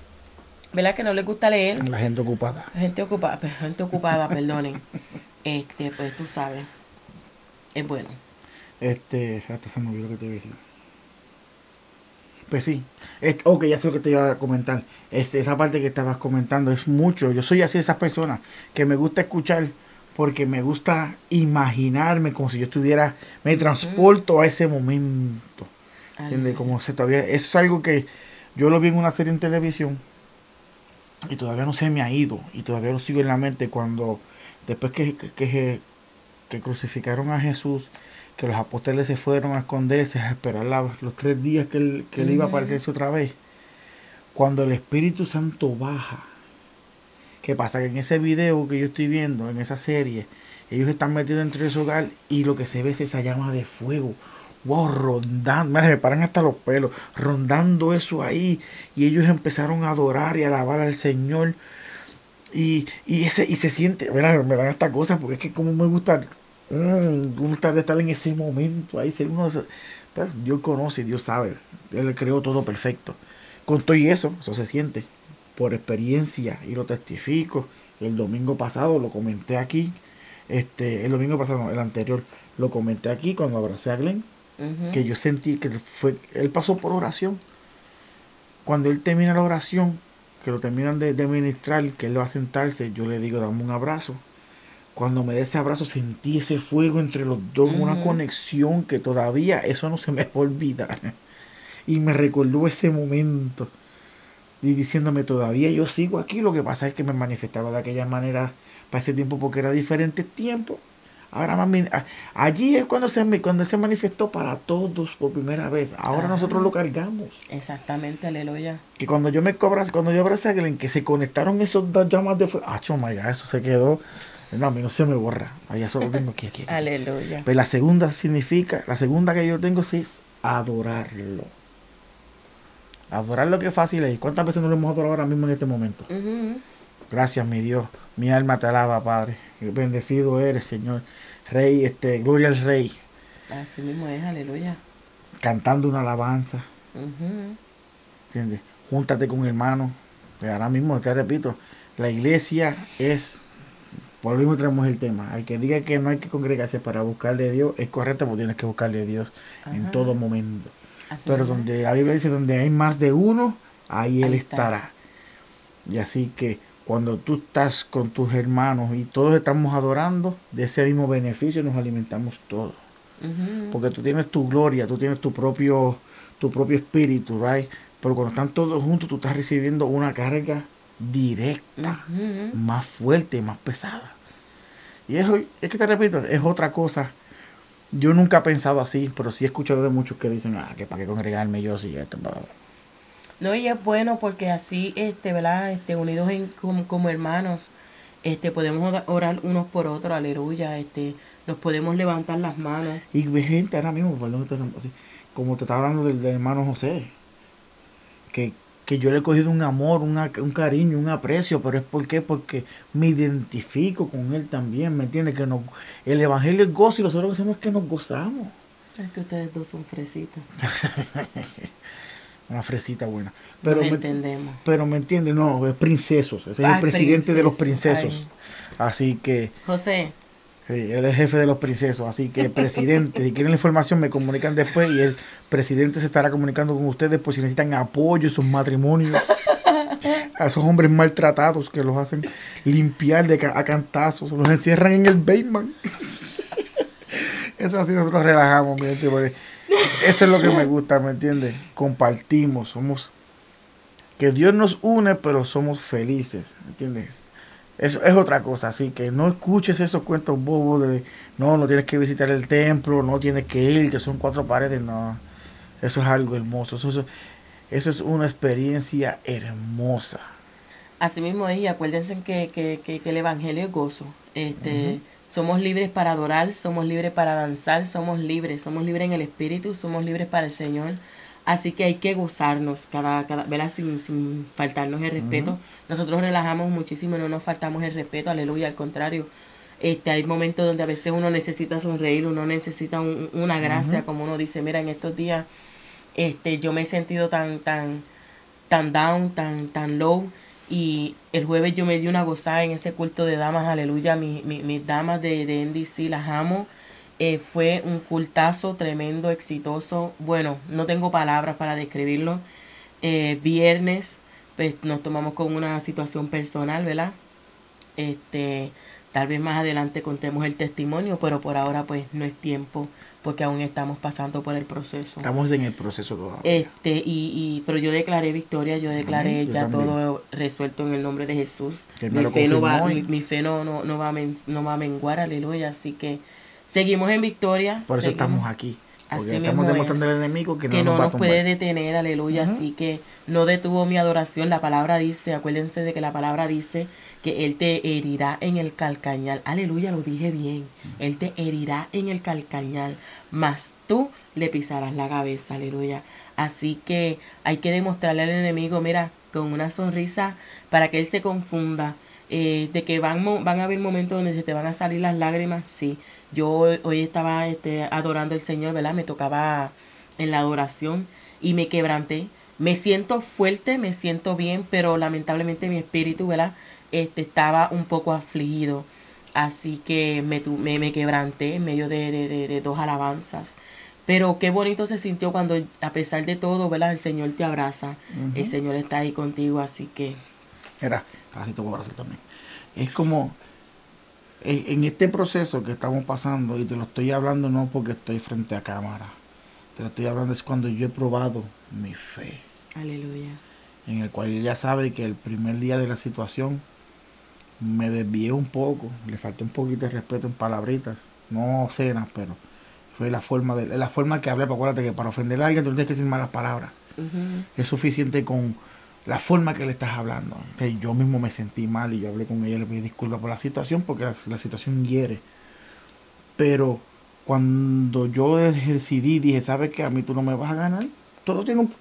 ¿verdad? Que no les gusta leer. La gente ocupada. La gente ocupada, pues, gente ocupada, perdonen. Este, pues tú sabes, es bueno. Este, hasta se me olvidó que te iba a decir. Pues sí, ok, ya sé lo que te iba a comentar. Este, esa parte que estabas comentando es mucho. Yo soy así de esas personas que me gusta escuchar porque me gusta imaginarme como si yo estuviera, me transporto a ese momento. ¿Entiendes? Como se todavía, eso es algo que yo lo vi en una serie en televisión y todavía no se me ha ido y todavía lo sigo en la mente cuando después que, que, que crucificaron a Jesús que los apóstoles se fueron a esconderse, a esperar los tres días que él, que iba a aparecerse otra vez. Cuando el Espíritu Santo baja, ¿qué pasa? Que en ese video que yo estoy viendo, en esa serie, ellos están metidos entre ese hogar y lo que se ve es esa llama de fuego. Wow, rondando, me paran hasta los pelos, rondando eso ahí. Y ellos empezaron a adorar y a alabar al Señor. Y, y, ese, y se siente, mira, me dan esta cosa porque es que como me gusta Mm, está estar en ese momento ahí. Uno, pero Dios conoce, Dios sabe. Él creó todo perfecto. Con todo y eso, eso se siente por experiencia y lo testifico. El domingo pasado lo comenté aquí. Este, el domingo pasado, el anterior, lo comenté aquí cuando abracé a Glenn. Que yo sentí que fue, él pasó por oración. Cuando él termina la oración, que lo terminan de, de ministrar, que él va a sentarse, yo le digo, dame un abrazo cuando me dé ese abrazo sentí ese fuego entre los dos, una conexión que todavía eso no se me va a olvidar. Y me recordó ese momento. Y diciéndome todavía yo sigo aquí, lo que pasa es que me manifestaba de aquella manera para ese tiempo porque era diferente tiempo. Ahora más allí es cuando se cuando se manifestó para todos por primera vez. Ahora nosotros lo cargamos. Exactamente, aleluya. Que cuando yo me cobra, cuando yo abracé a alguien que se conectaron esos dos llamas de fuego, ah, oh my God, eso se quedó no, a mí no se me borra. Allá solo tengo aquí, aquí, Aleluya. Pero pues la segunda significa, la segunda que yo tengo es adorarlo. Adorarlo que fácil es. ¿Cuántas veces no lo hemos adorado ahora mismo en este momento? Gracias, mi Dios. Mi alma te alaba, Padre. Bendecido eres, Señor. Rey, este, gloria al Rey. Así mismo es, aleluya. Cantando una alabanza. ¿Entiendes? Júntate con hermanos. Ahora mismo, te repito, la iglesia es por lo mismo traemos el tema. Al que diga que no hay que congregarse para buscarle a Dios, es correcto porque tienes que buscarle a Dios en todo momento. Pero donde la Biblia dice donde hay más de uno, ahí, Él estará. Y así que cuando tú estás con tus hermanos y todos estamos adorando, de ese mismo beneficio nos alimentamos todos. Porque tú tienes tu gloria, tú tienes tu propio, tu propio espíritu, right? Pero cuando están todos juntos, tú estás recibiendo una carga directa, más fuerte, más pesada. Y eso, es que te repito, es otra cosa yo nunca he pensado así, pero sí he escuchado de muchos que dicen, ah, que para qué congregarme yo sí, esto, bla, bla. No, y es bueno porque así, este, ¿verdad? Este, unidos en, como, como hermanos, este, podemos ora- orar unos por otros, aleluya, este, nos podemos levantar las manos. Y ve gente ahora mismo, perdón, así, como te estaba hablando del, del hermano José, que, que yo le he cogido un amor, una- un cariño, un aprecio, pero es por qué, porque me identifico con él también, ¿me entiendes? Que nos, el evangelio es gozo y nosotros lo que hacemos es que nos gozamos. Es que ustedes dos son fresitas. Una fresita buena. Pero Nos me, entendemos. pero me entiendes, no, es princesos, ese es el presidente de los princeso, princesos. Así que... José, Sí, él es jefe de los princesos, así que presidente, si quieren la información me comunican después y el presidente se estará comunicando con ustedes por si necesitan apoyo en sus matrimonios. A esos hombres maltratados que los hacen limpiar de a cantazos, los encierran en el basement. Eso así nosotros relajamos, mi gente, porque eso es lo que me gusta, ¿me entiendes? Compartimos, somos... Que Dios nos une, pero somos felices, ¿me entiendes? Eso es otra cosa, así que no escuches esos cuentos bobos de no, no tienes que visitar el templo, no tienes que ir, que son cuatro paredes, no. Eso es algo hermoso, eso, eso, eso es una experiencia hermosa. así mismo es, y acuérdense que, que, que, que el evangelio es gozo. Este, Somos libres para adorar, somos libres para danzar, somos libres, somos libres en el espíritu, somos libres para el Señor. Así que hay que gozarnos, cada, cada, ¿verdad? Sin, sin faltarnos el respeto. Nosotros relajamos muchísimo, no nos faltamos el respeto, aleluya, al contrario. Este, hay momentos donde a veces uno necesita sonreír, uno necesita un- una gracia, como uno dice, mira, en estos días este, yo me he sentido tan, tan, tan down, tan, tan low. Y el jueves yo me di una gozada en ese culto de damas, aleluya. Mi- mi- mis damas de, de NDC las amo. Eh, fue un cultazo tremendo, exitoso. Bueno, no tengo palabras para describirlo. Eh, viernes, pues nos tomamos con una situación personal, ¿verdad? Este, tal vez más adelante contemos el testimonio, pero por ahora pues no es tiempo porque aún estamos pasando por el proceso. Estamos en el proceso todavía. Este, y, y, pero yo declaré victoria, yo declaré ya todo resuelto en el nombre de Jesús. Mi fe, no va, mi, mi fe no, no, no, va a men- no va a menguar, aleluya. Así que seguimos en victoria. Por eso seguimos- estamos aquí. Porque Así estamos demostrando es. al enemigo que no que no nos va puede detener, aleluya. Así que no detuvo mi adoración. La palabra dice, acuérdense de que la palabra dice que Él te herirá en el calcañal. Aleluya, lo dije bien. Él te herirá en el calcañal, mas tú le pisarás la cabeza, aleluya. Así que hay que demostrarle al enemigo, mira, con una sonrisa para que Él se confunda. eh, de que van, van a haber momentos donde se te van a salir las lágrimas, sí. Yo hoy, estaba este, adorando al Señor, ¿verdad? Me tocaba en la adoración y me quebranté. Me siento fuerte, me siento bien, pero lamentablemente mi espíritu, ¿verdad? Este, estaba un poco afligido. Así que me, me, me quebranté en medio de, de- de- de dos alabanzas. Pero qué bonito se sintió cuando, a pesar de todo, ¿verdad? El Señor te abraza. El Señor está ahí contigo, así que... Mira, así te voy a abrazar también. Es como en en este proceso que estamos pasando, y te lo estoy hablando no porque estoy frente a cámara, te lo estoy hablando es cuando yo he probado mi fe, Aleluya. en el cual ella sabe que el primer día de la situación me desvié un poco, le falté un poquito de respeto en palabritas, no cenas, pero fue la forma de la forma que hablé, acuérdate que para ofender a alguien tú tienes que decir malas palabras. Es suficiente con la forma que le estás hablando. Yo mismo me sentí mal y yo hablé con ella, le pedí disculpas por la situación porque la, la situación hiere. Pero cuando yo decidí, dije, ¿sabes qué? A mí tú no me vas a ganar. Todo tiene un...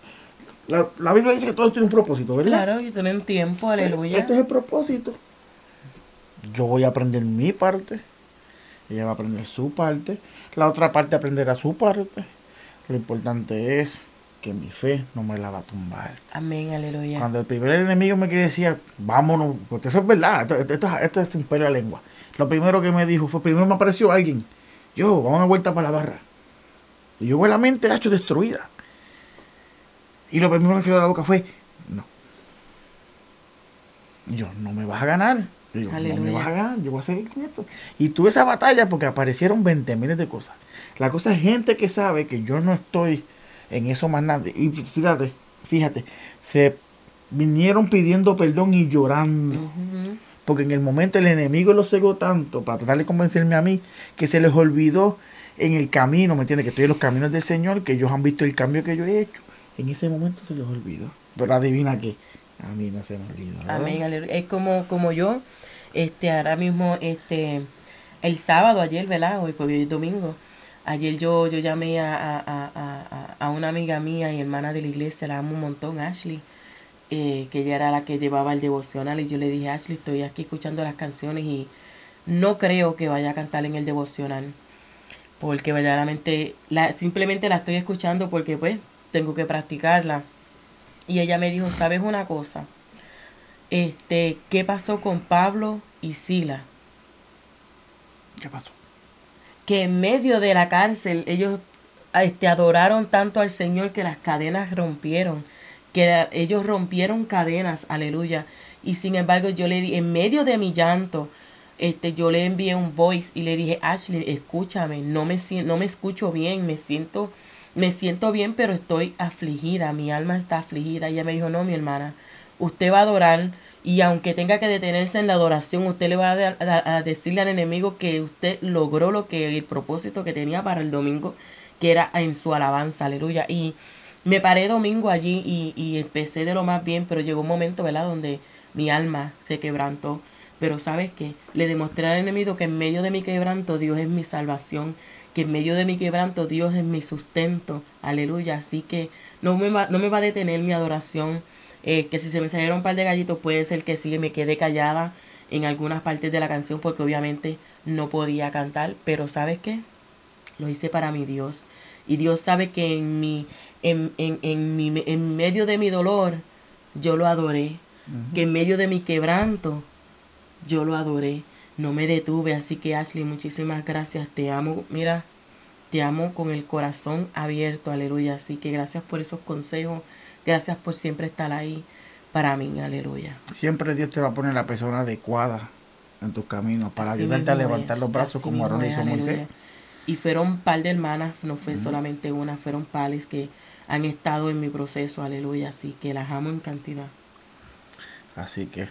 La, la Biblia dice que todo tiene un propósito, ¿verdad? Claro, y tienen tiempo, aleluya. Este es el propósito. Yo voy a aprender mi parte. Ella va a aprender su parte. La otra parte aprenderá su parte. Lo importante es que mi fe no me la va a tumbar. Amén, aleluya. Cuando el primer enemigo me decía, vámonos, porque eso es verdad, esto, esto- esto- esto es un pelo de lengua. Lo primero que me dijo fue, primero me apareció alguien, yo, vamos a vuelta para la barra. Y yo con la mente hecho destruida. Y lo primero que salió de la boca fue, no. Y yo, no me vas a ganar. Y yo, no me Aleluya. vas a ganar, yo voy a seguir con esto. Y tuve esa batalla porque aparecieron 20 miles de cosas. La cosa es gente que sabe que yo no estoy en eso más nada. Y fíjate, fíjate, se vinieron pidiendo perdón y llorando. Porque en el momento el enemigo los cegó tanto para tratar de convencerme a mí que se les olvidó en el camino, ¿me entiendes? Que estoy en los caminos del Señor, que ellos han visto el cambio que yo he hecho. En ese momento se les olvidó. Pero adivina qué, a mí no se me olvidó. Amén. Es como, como yo, este, ahora mismo, este, el sábado, ayer, ¿verdad? Hoy, pues hoy es domingo. Ayer yo, yo llamé a, a, a, a, una amiga mía y hermana de la iglesia, la amo un montón, Ashley, eh, que ella era la que llevaba el devocional. Y yo le dije, Ashley, estoy aquí escuchando las canciones y no creo que vaya a cantar en el devocional. Porque verdaderamente, la, simplemente la estoy escuchando porque pues tengo que practicarla. Y ella me dijo, ¿sabes una cosa? Este, ¿qué pasó con Pablo y Sila? ¿Qué pasó? Que en medio de la cárcel ellos este, adoraron tanto al Señor que las cadenas rompieron, que ellos rompieron cadenas, aleluya. Y sin embargo yo le di, en medio de mi llanto, este, yo le envié un voice y le dije, Ashley, escúchame, no me, no me escucho bien, me siento, me siento bien, pero estoy afligida, mi alma está afligida. Ella me dijo, no, mi hermana, usted va a adorar y aunque tenga que detenerse en la adoración, usted le va a, decirle al enemigo que usted logró lo que el propósito que tenía para el domingo, que era en su alabanza, aleluya. Y me paré domingo allí y, y empecé de lo más bien, pero llegó un momento, ¿verdad?, donde mi alma se quebrantó pero sabes que le demostré al enemigo que en medio de mi quebranto Dios es mi salvación, que en medio de mi quebranto Dios es mi sustento. Aleluya. Así que no me va, no me va a detener mi adoración. Eh, que si se me salieron un par de gallitos puede ser que sí me quede callada en algunas partes de la canción porque obviamente no podía cantar. Pero ¿sabes qué? Lo hice para mi Dios. Y Dios sabe que en mi, en, en, en, mi, en medio de mi dolor yo lo adoré. Que en medio de mi quebranto yo lo adoré, no me detuve, así que Ashley, muchísimas gracias, te amo, mira, te amo con el corazón abierto, aleluya, así que gracias por esos consejos, gracias por siempre estar ahí para mí, aleluya. Siempre Dios te va a poner la persona adecuada en tus caminos para ayudarte a levantar los brazos como Aaron hizo Moisés. Y fueron un par de hermanas, no fue solamente una, fueron pales que han estado en mi proceso, aleluya, así que las amo en cantidad. Así que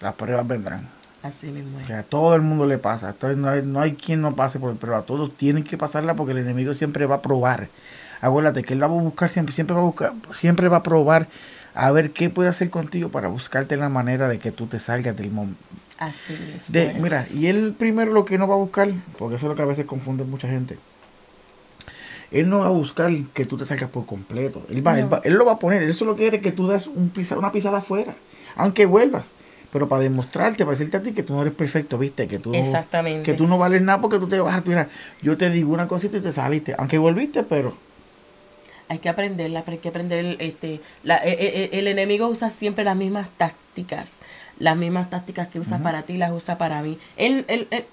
las pruebas vendrán. Así mismo Que a todo el mundo le pasa. Entonces no hay, no hay quien no pase por pero a todos tienen que pasarla porque el enemigo siempre va a probar. Acuérdate que él va a buscar siempre, siempre va a buscar, siempre va a probar a ver qué puede hacer contigo para buscarte la manera de que tú te salgas del momento. Así es. De, Mira, y él primero lo que no va a buscar, porque eso es lo que a veces confunde mucha gente. Él no va a buscar que tú te salgas por completo. Él, va, él, lo va a poner. Él solo quiere que tú des un una pisada afuera. Aunque vuelvas pero para demostrarte, para decirte a ti que tú no eres perfecto, viste, que tú, Exactamente. que tú no vales nada porque tú te vas a tirar. Yo te digo una cosita y te saliste, aunque volviste, pero... Hay que aprenderla, hay que aprender, este, la, e, e, e, el, enemigo usa siempre las mismas tácticas, las mismas tácticas que usa para ti, las usa para mí. Él, él, él,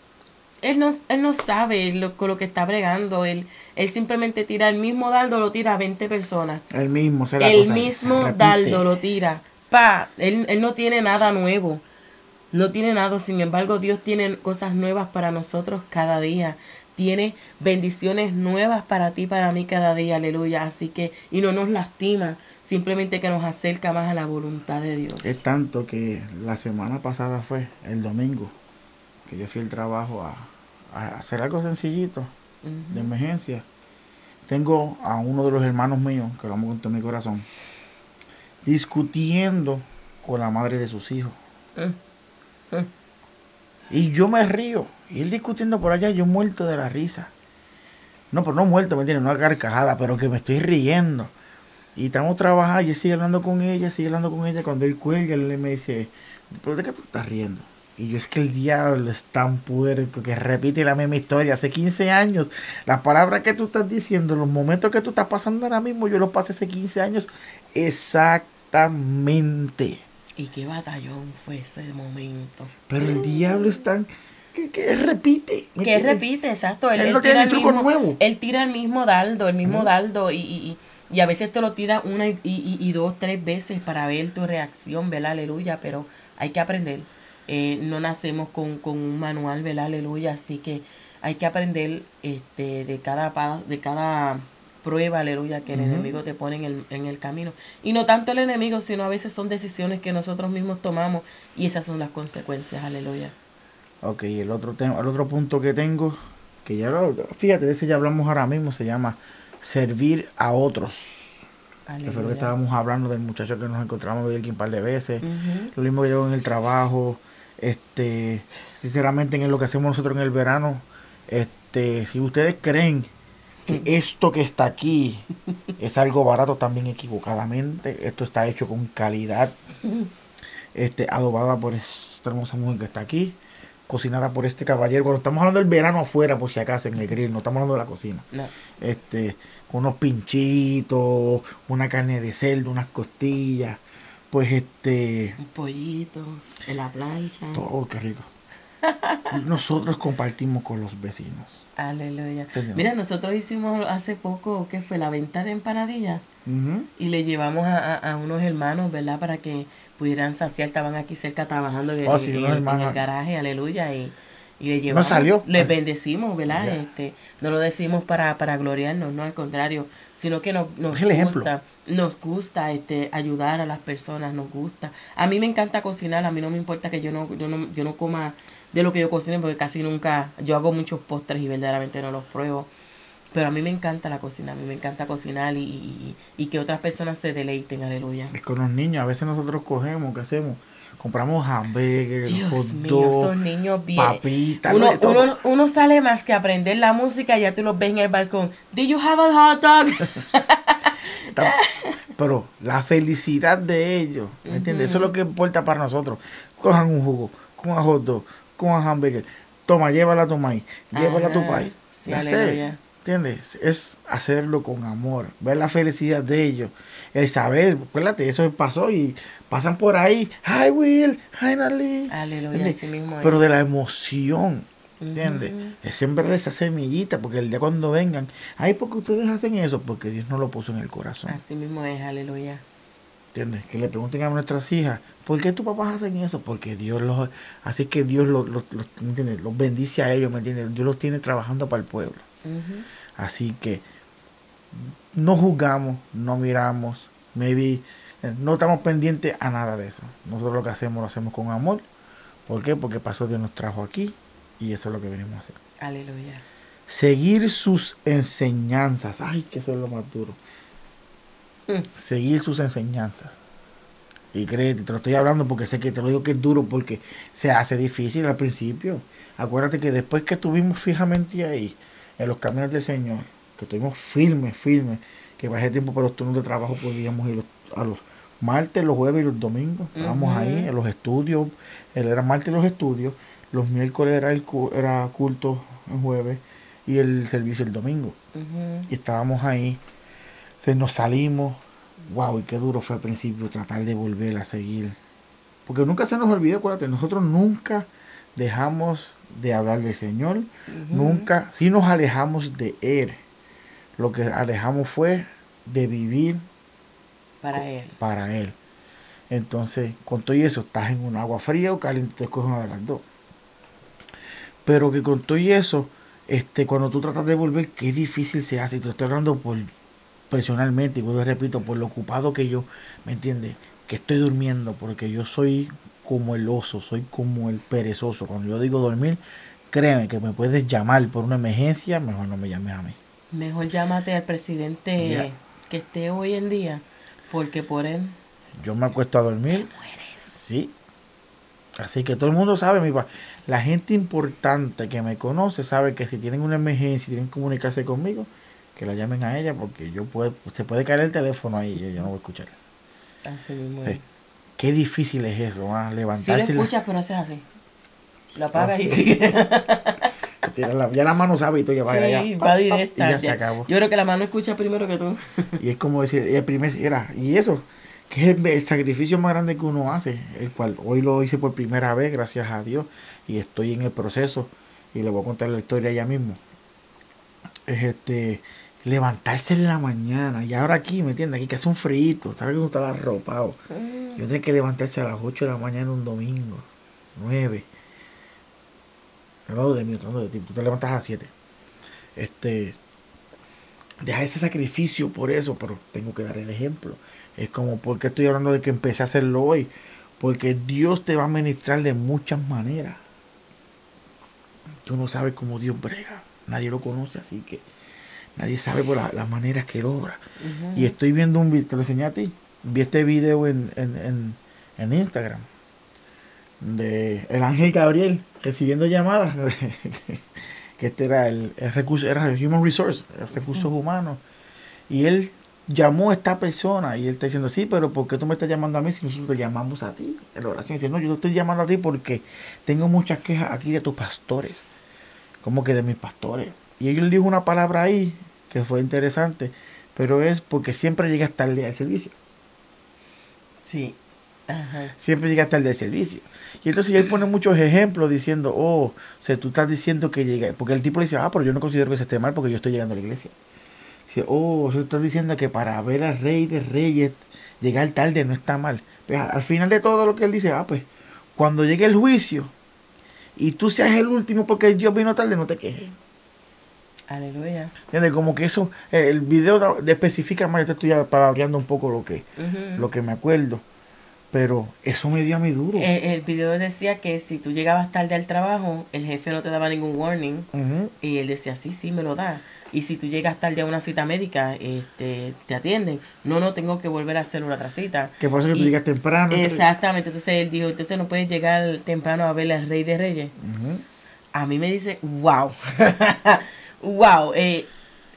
él no, él no sabe lo, con lo que está bregando. Él, él simplemente tira el mismo dardo, lo tira a 20 personas. El mismo, se El mismo dardo lo tira él, él no tiene nada nuevo. No tiene nada, sin embargo, Dios tiene cosas nuevas para nosotros cada día. Tiene bendiciones nuevas para ti, para mí cada día, aleluya. Así que, y no nos lastima, simplemente que nos acerca más a la voluntad de Dios. Es tanto que la semana pasada fue, el domingo, que yo fui al trabajo a, hacer algo sencillito, de emergencia. Tengo a uno de los hermanos míos, que lo amo con todo mi corazón, discutiendo con la madre de sus hijos. Mm. Mm. Y yo me río. Y él discutiendo por allá, yo muerto de la risa. No, pero no muerto, ¿me entiendes? No carcajada, pero que me estoy riendo. Y estamos trabajando, y sigue hablando con ella, sigue hablando con ella. Cuando él cuelga, él me dice, ¿pero de qué tú estás riendo? Y yo es que el diablo es tan puerco que repite la misma historia. Hace 15 años, las palabras que tú estás diciendo, los momentos que tú estás pasando ahora mismo, yo los pasé hace 15 años Exactamente. ¿Y qué batallón fue ese momento? Pero el diablo es tan... Que, repite. Que repite, exacto. Él, no tiene truco mismo, nuevo. Él tira el mismo dardo, el mismo dardo y, y, a veces te lo tira una y, y, dos, tres veces para ver tu reacción, ¿verdad? Aleluya, pero hay que aprender. Eh, no nacemos con, con un manual, ¿verdad? Aleluya, así que hay que aprender este, de cada de cada prueba, aleluya, que el enemigo te pone en el, en el camino. Y no tanto el enemigo, sino a veces son decisiones que nosotros mismos tomamos y esas son las consecuencias, aleluya. Ok, el otro, tema, el otro punto que tengo que ya lo, fíjate, de ese ya hablamos ahora mismo, se llama servir a otros. Que fue lo que estábamos hablando del muchacho que nos encontramos aquí un par de veces. Lo mismo que yo en el trabajo. Este, sinceramente, en lo que hacemos nosotros en el verano, este, si ustedes creen que esto que está aquí es algo barato también equivocadamente. Esto está hecho con calidad, este, adobada por esta hermosa mujer que está aquí, cocinada por este caballero. Cuando estamos hablando del verano afuera, por si acaso, en el grill, no estamos hablando de la cocina. Este, unos pinchitos, una carne de cerdo, unas costillas, pues este... Un pollito, en la plancha. Todo, qué rico. nosotros compartimos con los vecinos. Aleluya. Mira, nosotros hicimos hace poco, que fue la venta de empanadillas. Y le llevamos a, unos hermanos, ¿verdad? Para que pudieran saciar. Estaban aquí cerca trabajando en, oh, el, garaje, aleluya. Y, y le llevamos. No salió. Les bendecimos, ¿verdad? Este, no lo decimos para, para gloriarnos, no al contrario. Sino que nos, nos gusta. Nos gusta este, ayudar a las personas, nos gusta. A mí me encanta cocinar, a mí no me importa que yo no, yo no, yo no coma de lo que yo cocino, porque casi nunca, yo hago muchos postres y verdaderamente no los pruebo. Pero a mí me encanta la cocina, a mí me encanta cocinar y, que otras personas se deleiten, aleluya. Es con los niños, a veces nosotros cogemos, ¿qué hacemos? Compramos hamburgues, Dios mío, son niños bien. Papitas, uno, uno, uno, sale más que aprender la música, ya tú los ves en el balcón. ¿Do you have a hot dog? Pero la felicidad de ellos, ¿me entiendes? Eso es lo que importa para nosotros. Cojan un jugo, cojan hot dog, con hamburger. Toma, llévala a tu maíz, llévala a tu país. ¿Entiendes? Es hacerlo con amor, ver la felicidad de ellos, el saber, acuérdate, eso pasó y pasan por ahí, hi Will, hi Nali. Aleluya, Pero de la emoción, ¿entiendes? Es siempre esa semillita, porque el día cuando vengan, ay, porque ustedes hacen eso? Porque Dios no lo puso en el corazón. Así mismo es, aleluya. ¿Entiendes? Que le pregunten a nuestras hijas, ¿por qué tus papás hacen eso? Porque Dios los... Así que Dios los, los, los, bendice a ellos, ¿me entiendes? Dios los tiene trabajando para el pueblo. Así que no juzgamos, no miramos, maybe eh, no estamos pendientes a nada de eso. Nosotros lo que hacemos lo hacemos con amor. ¿Por qué? Porque pasó Dios nos trajo aquí y eso es lo que venimos a hacer. Aleluya. Seguir sus enseñanzas. Ay, que eso es lo más duro seguir sus enseñanzas. Y créete, te lo estoy hablando porque sé que te lo digo que es duro porque se hace difícil al principio. Acuérdate que después que estuvimos fijamente ahí, en los caminos del Señor, que estuvimos firmes, firmes, que bajé tiempo para los turnos de trabajo podíamos ir a los martes, los jueves y los domingos. Estábamos ahí en los estudios, él era martes los estudios, los miércoles era, el, era culto el jueves y el servicio el domingo. Y estábamos ahí nos salimos, wow, y qué duro fue al principio tratar de volver a seguir. Porque nunca se nos olvidó, acuérdate, nosotros nunca dejamos de hablar del Señor, nunca, si nos alejamos de Él, lo que alejamos fue de vivir para Él. Para Él. Entonces, con todo eso, estás en un agua fría o caliente, te escoges una de las dos. Pero que con todo eso, este, cuando tú tratas de volver, qué difícil se hace. Y te estoy hablando por personalmente, y vuelvo repito, por lo ocupado que yo, ¿me entiendes? Que estoy durmiendo, porque yo soy como el oso, soy como el perezoso. Cuando yo digo dormir, créeme que me puedes llamar por una emergencia, mejor no me llames a mí. Mejor llámate al presidente que esté hoy en día, porque por él... Yo me acuesto a dormir. Sí. Así que todo el mundo sabe, mi La gente importante que me conoce sabe que si tienen una emergencia, tienen que comunicarse conmigo, que la llamen a ella porque yo puedo, se puede caer el teléfono ahí y yo, no voy a escuchar. Así mismo. qué difícil es eso, levantarse. Si lo escuchas, pero haces así. Lo apagas y sigue. ya la mano sabe y tú ya va, sí, va directa. Y ya, se acabó. Yo creo que la mano escucha primero que tú. y es como decir, el primer, era, y eso, que es el, sacrificio más grande que uno hace, el cual hoy lo hice por primera vez, gracias a Dios, y estoy en el proceso, y le voy a contar la historia ya mismo. Es este levantarse en la mañana. Y ahora aquí, ¿me entiendes? Aquí que hace un frío, ¿sabes cómo está arropado? Mm. Yo tengo que levantarse a las 8 de la mañana un domingo, 9. Hablando de mí, hablando de ti, tú te levantas a las 7. Este, deja ese sacrificio por eso, pero tengo que dar el ejemplo. Es como, ¿por qué estoy hablando de que empecé a hacerlo hoy? Porque Dios te va a ministrar de muchas maneras. Tú no sabes cómo Dios brega. nadie lo conoce, así que nadie sabe por las maneras que él obra. Y estoy viendo un video, te lo enseñé a ti, vi este video en, en, en, Instagram de el ángel Gabriel recibiendo llamadas que este era el, recurso era el human resource recursos humanos y él llamó a esta persona y él está diciendo, sí, pero ¿por qué tú me estás llamando a mí si nosotros te llamamos a ti? En la oración dice, no, yo te estoy llamando a ti porque tengo muchas quejas aquí de tus pastores, como que de mis pastores. Y él dijo una palabra ahí que fue interesante, pero es porque siempre llegas tarde al servicio. Sí. Siempre llegas tarde al servicio. Y entonces él pone muchos ejemplos diciendo, oh, o sea, tú estás diciendo que llega, porque el tipo le dice, ah, pero yo no considero que se esté mal porque yo estoy llegando a la iglesia oh, se está diciendo que para ver al rey de reyes llegar tarde no está mal. Pues al final de todo lo que él dice, ah, pues cuando llegue el juicio y tú seas el último porque Dios vino tarde, no te quejes. Aleluya. Como que eso, eh, el video de especifica más, yo te estoy palabreando un poco lo que, lo que me acuerdo. Pero eso me dio a mí duro. Eh, el, video decía que si tú llegabas tarde al trabajo, el jefe no te daba ningún warning. Y él decía, sí, sí, me lo da y si tú llegas tarde a una cita médica, este, te atienden. No, no tengo que volver a hacer una otra cita. Que por eso que tú llegas temprano. Exactamente, entonces él dijo, entonces no puedes llegar temprano a ver al rey de reyes. A mí me dice, wow, wow, eh,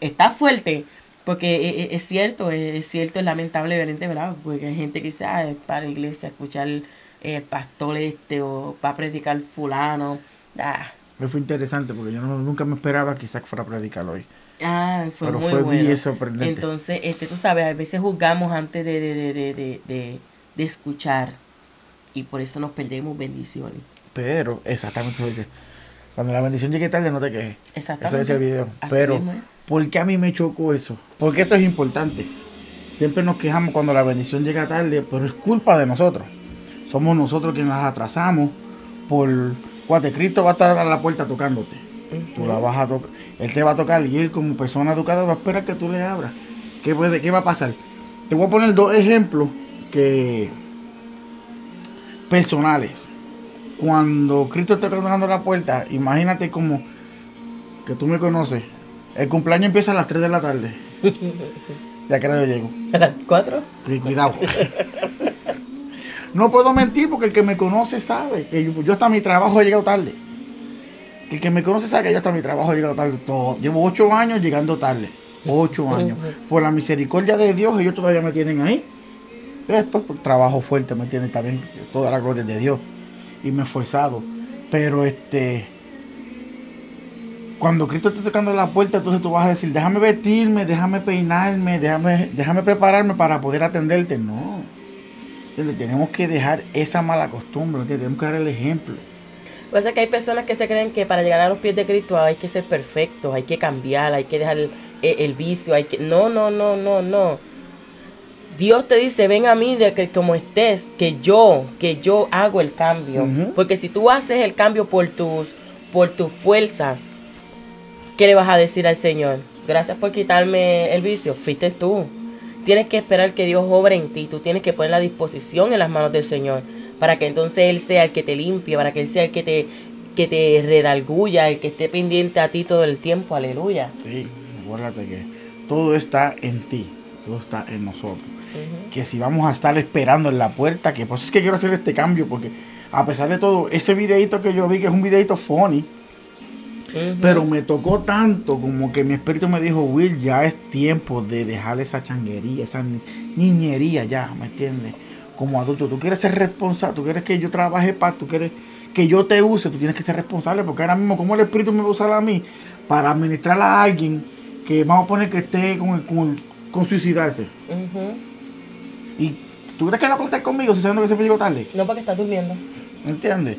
está fuerte. Porque eh, eh, es, cierto, es, cierto, es lamentable, ¿verdad? Porque hay gente que dice, ah, es para la iglesia escuchar el pastor este o para predicar fulano. Ah. Me fue interesante porque yo nunca me esperaba que Isaac fuera a predicar hoy. Ah, fue muy bueno. sorprendente. Entonces, este, tú sabes, a veces juzgamos antes de, de, de, de, de escuchar y por eso nos perdemos bendiciones. Pero, exactamente, cuando la bendición llegue tarde no te quejes. Exactamente. Ese es el video. Pero, ¿por qué a mí me chocó eso? Porque eso es importante. Siempre nos quejamos cuando la bendición llega tarde, pero es culpa de nosotros. Somos nosotros quienes las atrasamos por... Cuate, Cristo va a estar a la puerta tocándote. Tú la vas a tocar él te va a tocar y él como persona educada va a esperar que tú le abras. ¿Qué, puede, qué va a pasar? Te voy a poner dos ejemplos que personales. Cuando Cristo está tocando la puerta, imagínate como que tú me conoces. El cumpleaños empieza a las 3 de la tarde. Ya que yo llego. ¿A las 4? Cuidado. no puedo mentir porque el que me conoce sabe que yo, yo hasta mi trabajo he llegado tarde. El que me conoce sabe que yo hasta mi trabajo he llegado tarde. Todo. Llevo ocho años llegando tarde. Ocho años. Por la misericordia de Dios, ellos todavía me tienen ahí. Después, por trabajo fuerte, me tienen también. Toda la gloria de Dios. Y me he esforzado. Pero este. Cuando Cristo está tocando la puerta, entonces tú vas a decir, déjame vestirme, déjame peinarme, déjame, déjame prepararme para poder atenderte. No. Entonces, tenemos que dejar esa mala costumbre, tenemos que dar el ejemplo. Pasa que hay personas que se creen que para llegar a los pies de Cristo hay que ser perfectos, hay que cambiar, hay que dejar el, vicio, hay que... No, no, no, no, no. Dios te dice, ven a mí de que como estés, que yo, que yo hago el cambio. Porque si tú haces el cambio por tus, por tus fuerzas, ¿qué le vas a decir al Señor? Gracias por quitarme el vicio. Fuiste tú. Tienes que esperar que Dios obre en ti. Tú tienes que poner la disposición en las manos del Señor para que entonces Él sea el que te limpie, para que Él sea el que te, que te redalgulla, el que esté pendiente a ti todo el tiempo, aleluya. Sí, acuérdate que todo está en ti, todo está en nosotros. Que si vamos a estar esperando en la puerta, que pues es que quiero hacer este cambio, porque a pesar de todo, ese videito que yo vi, que es un videito funny, pero me tocó tanto como que mi espíritu me dijo, Will, ya es tiempo de dejar esa changuería, esa niñería ya, ¿me entiendes? como adulto. Tú quieres ser responsable, tú quieres que yo trabaje para, tú quieres que yo te use, tú tienes que ser responsable, porque ahora mismo, como el Espíritu me va a usar a mí para administrar a alguien que vamos a poner que esté con, con, suicidarse. Y tú crees que va a contar conmigo si sabes que se me llegó tarde. No, porque está durmiendo. ¿Entiendes?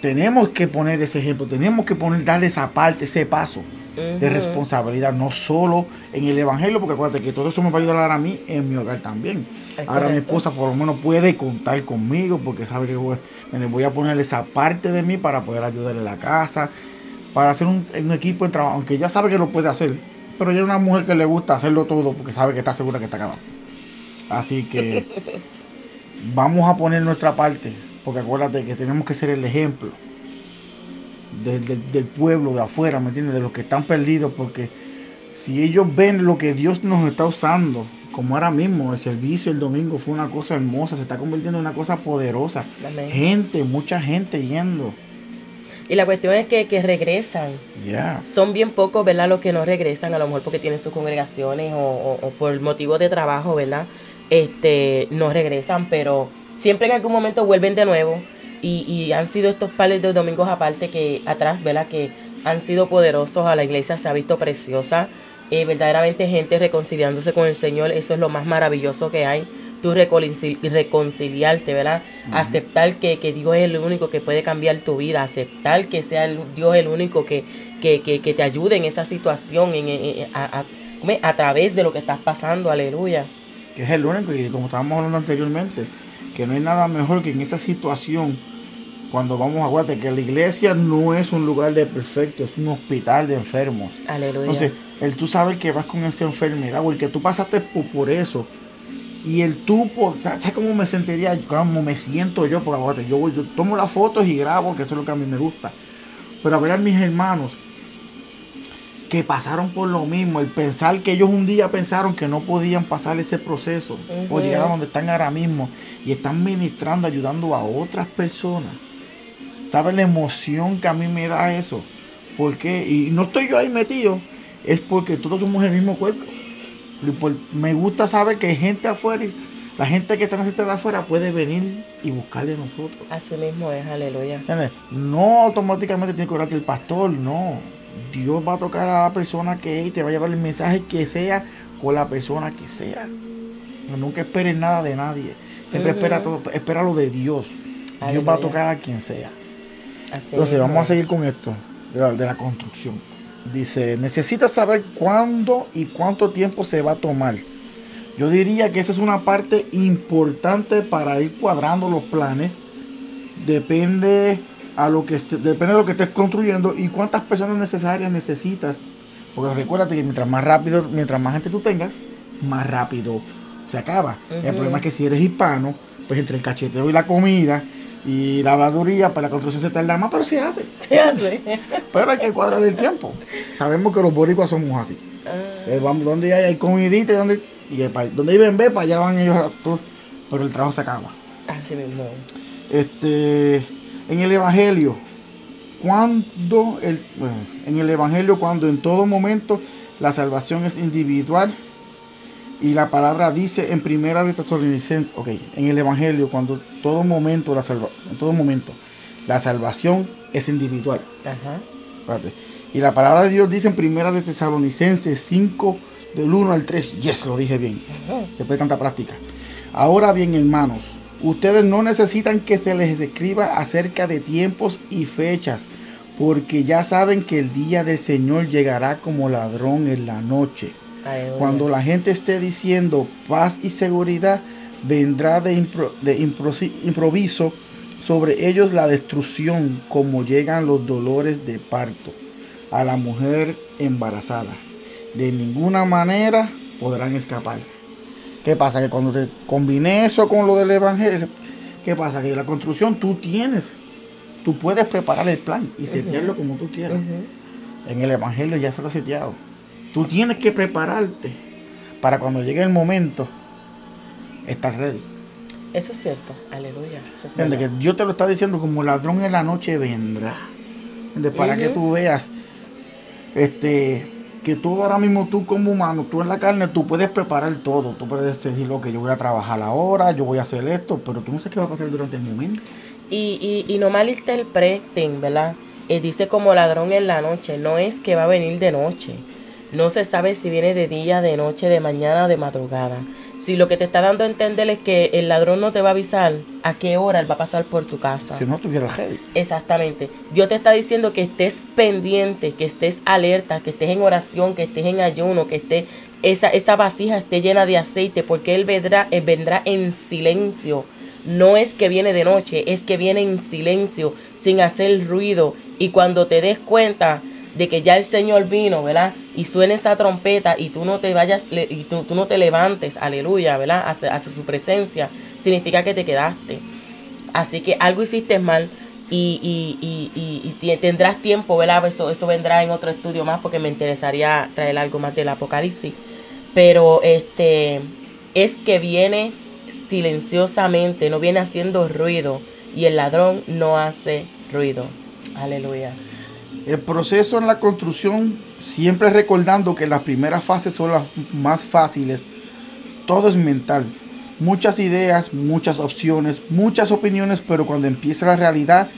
Tenemos que poner ese ejemplo, tenemos que poner, darle esa parte, ese paso de responsabilidad, no solo en el Evangelio, porque acuérdate que todo eso me va a ayudar a mí en mi hogar también. Ahora mi esposa por lo menos puede contar conmigo porque sabe que voy, a poner esa parte de mí para poder ayudarle en la casa, para hacer un, equipo en trabajo, aunque ella sabe que lo puede hacer, pero ella es una mujer que le gusta hacerlo todo porque sabe que está segura que está acabando. Así que vamos a poner nuestra parte, porque acuérdate que tenemos que ser el ejemplo del pueblo, de afuera, ¿me entiendes? De los que están perdidos, porque si ellos ven lo que Dios nos está usando, como ahora mismo, el servicio el domingo fue una cosa hermosa, se está convirtiendo en una cosa poderosa. Gente, mucha gente yendo. Y la cuestión es que, que regresan. Son bien pocos, ¿verdad? Los que no regresan, a lo mejor porque tienen sus congregaciones o, o, por motivos de trabajo, ¿verdad? Este, no regresan, pero siempre en algún momento vuelven de nuevo. Y, y han sido estos pares de domingos aparte que atrás, ¿verdad? Que han sido poderosos. A la iglesia se ha visto preciosa. Eh, verdaderamente gente reconciliándose con el Señor. Eso es lo más maravilloso que hay tú reconciliarte, ¿verdad? Aceptar que, que, Dios es el único que puede cambiar tu vida, aceptar que sea el, Dios el único que, que, que, te ayude en esa situación, en, a, a, través de lo que estás pasando, aleluya. Que es el único, y como estábamos hablando anteriormente, que no hay nada mejor que en esa situación, cuando vamos a guate, que la iglesia no es un lugar de perfecto, es un hospital de enfermos. Aleluya. Entonces, el tú sabes que vas con esa enfermedad, o el que tú pasaste por, por eso, y el tú, ¿sabes cómo me sentiría? Cómo me siento yo? Porque yo, yo tomo las fotos y grabo, que eso es lo que a mí me gusta. Pero a ver a mis hermanos que pasaron por lo mismo, el pensar que ellos un día pensaron que no podían pasar ese proceso o llegar a donde están ahora mismo y están ministrando, ayudando a otras personas. ¿Sabes la emoción que a mí me da eso? Porque, y no estoy yo ahí metido, es porque todos somos el mismo cuerpo. Me gusta saber que hay gente afuera y la gente que está en de afuera puede venir y buscar de nosotros. Así mismo es, aleluya. No automáticamente tiene que orarte el pastor, no. Dios va a tocar a la persona que es y te va a llevar el mensaje que sea con la persona que sea. Nunca esperes nada de nadie. Siempre espera todo, espera lo de Dios. Dios va a tocar a quien sea. Entonces, vamos a seguir con esto, de la construcción. Dice, necesitas saber cuándo y cuánto tiempo se va a tomar. Yo diría que esa es una parte importante para ir cuadrando los planes. Depende a lo que depende de lo que estés construyendo y cuántas personas necesarias necesitas. Porque recuérdate que mientras más rápido, mientras más gente tú tengas, más rápido se acaba. El problema es que si eres hispano, pues entre el cacheteo y la comida y la habladuría para la construcción se tarda más, pero se hace. Se hace. pero hay que cuadrar el tiempo. Sabemos que los boricuas somos así. Ah. Eh, vamos, donde hay, hay comidita, donde, y donde hay bebé, para allá van ellos. pero el trabajo se acaba. Así mismo. Este, en el Evangelio, cuando el, en el Evangelio, cuando en todo momento la salvación es individual, y la palabra dice en primera de Tesalonicenses, ok, en el Evangelio, cuando todo momento, la salva, en todo momento, la salvación es individual. Ajá. Y la palabra de Dios dice en primera de Tesalonicenses 5, del 1 al 3. Yes, lo dije bien. Después de tanta práctica. Ahora bien, hermanos, ustedes no necesitan que se les escriba acerca de tiempos y fechas, porque ya saben que el día del Señor llegará como ladrón en la noche. Cuando la gente esté diciendo paz y seguridad, vendrá de, improviso sobre ellos la destrucción, como llegan los dolores de parto a la mujer embarazada. De ninguna manera podrán escapar. ¿Qué pasa? Que cuando te combine eso con lo del evangelio, ¿qué pasa? Que la construcción tú tienes, tú puedes preparar el plan y setearlo como tú quieras. En el evangelio ya está seteado. Tú tienes que prepararte para cuando llegue el momento estar ready. Eso es cierto, aleluya. que Dios te lo está diciendo como ladrón en la noche vendrá. Para que tú veas este que tú ahora mismo, tú como humano, tú en la carne, tú puedes preparar todo. Tú puedes decir, lo que yo voy a trabajar ahora, yo voy a hacer esto, pero tú no sabes qué va a pasar durante el momento. Y, y, y no malinterpreten, ¿verdad? Eh, dice como ladrón en la noche, no es que va a venir de noche no se sabe si viene de día, de noche, de mañana, de madrugada. Si lo que te está dando a entender es que el ladrón no te va a avisar a qué hora él va a pasar por tu casa. Si no tuviera ready. Exactamente. Dios te está diciendo que estés pendiente, que estés alerta, que estés en oración, que estés en ayuno, que esté esa, esa vasija esté llena de aceite, porque Él vendrá, él vendrá en silencio. No es que viene de noche, es que viene en silencio, sin hacer ruido. Y cuando te des cuenta, de que ya el Señor vino, ¿verdad? Y suene esa trompeta y tú no te vayas, y tú, no te levantes, aleluya, ¿verdad? Hacia, su presencia, significa que te quedaste. Así que algo hiciste mal, y, y, y, y, tendrás tiempo, ¿verdad? Eso, eso vendrá en otro estudio más porque me interesaría traer algo más del Apocalipsis. Pero este es que viene silenciosamente, no viene haciendo ruido y el ladrón no hace ruido. Aleluya. El proceso en la construcción, siempre recordando que las primeras fases son las más fáciles, todo es mental muchas ideas, muchas opciones, muchas opiniones, pero cuando empieza la realidad,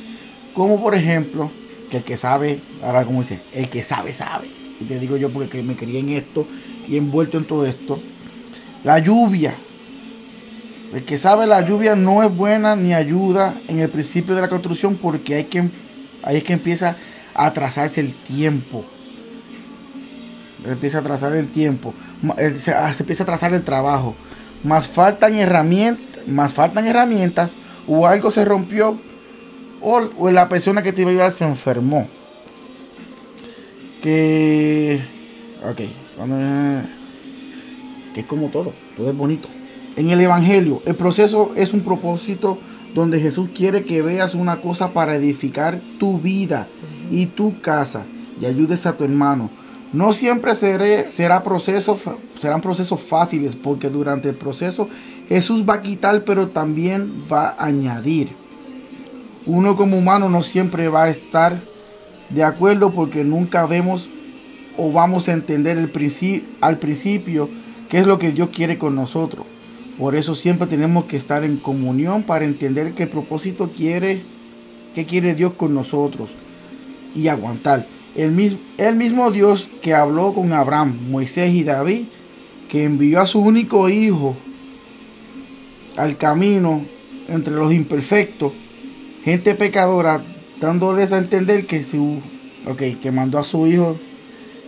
como por ejemplo, que el que sabe, ahora como dice, el que sabe, sabe. Y te digo yo porque me crié en esto y envuelto en todo esto. La lluvia. El que sabe la lluvia no es buena ni ayuda en el principio de la construcción porque hay que, ahí que empieza atrasarse el tiempo. Empieza a atrasar el tiempo. Se empieza a atrasar el trabajo más faltan herramientas, más faltan herramientas, o algo se rompió, o, la persona que te iba a ayudar se enfermó. Que, ok, que es como todo, todo es bonito. En el Evangelio, el proceso es un propósito donde Jesús quiere que veas una cosa para edificar tu vida y tu casa y ayudes a tu hermano. No siempre será proceso, serán procesos fáciles porque durante el proceso Jesús va a quitar pero también va a añadir. Uno como humano no siempre va a estar de acuerdo porque nunca vemos o vamos a entender el al principio qué es lo que Dios quiere con nosotros. Por eso siempre tenemos que estar en comunión para entender qué propósito quiere, qué quiere Dios con nosotros y aguantar. El mismo, el mismo Dios que habló con Abraham, Moisés y David, que envió a su único hijo al camino entre los imperfectos, gente pecadora, dándoles a entender que su, okay, que mandó a su hijo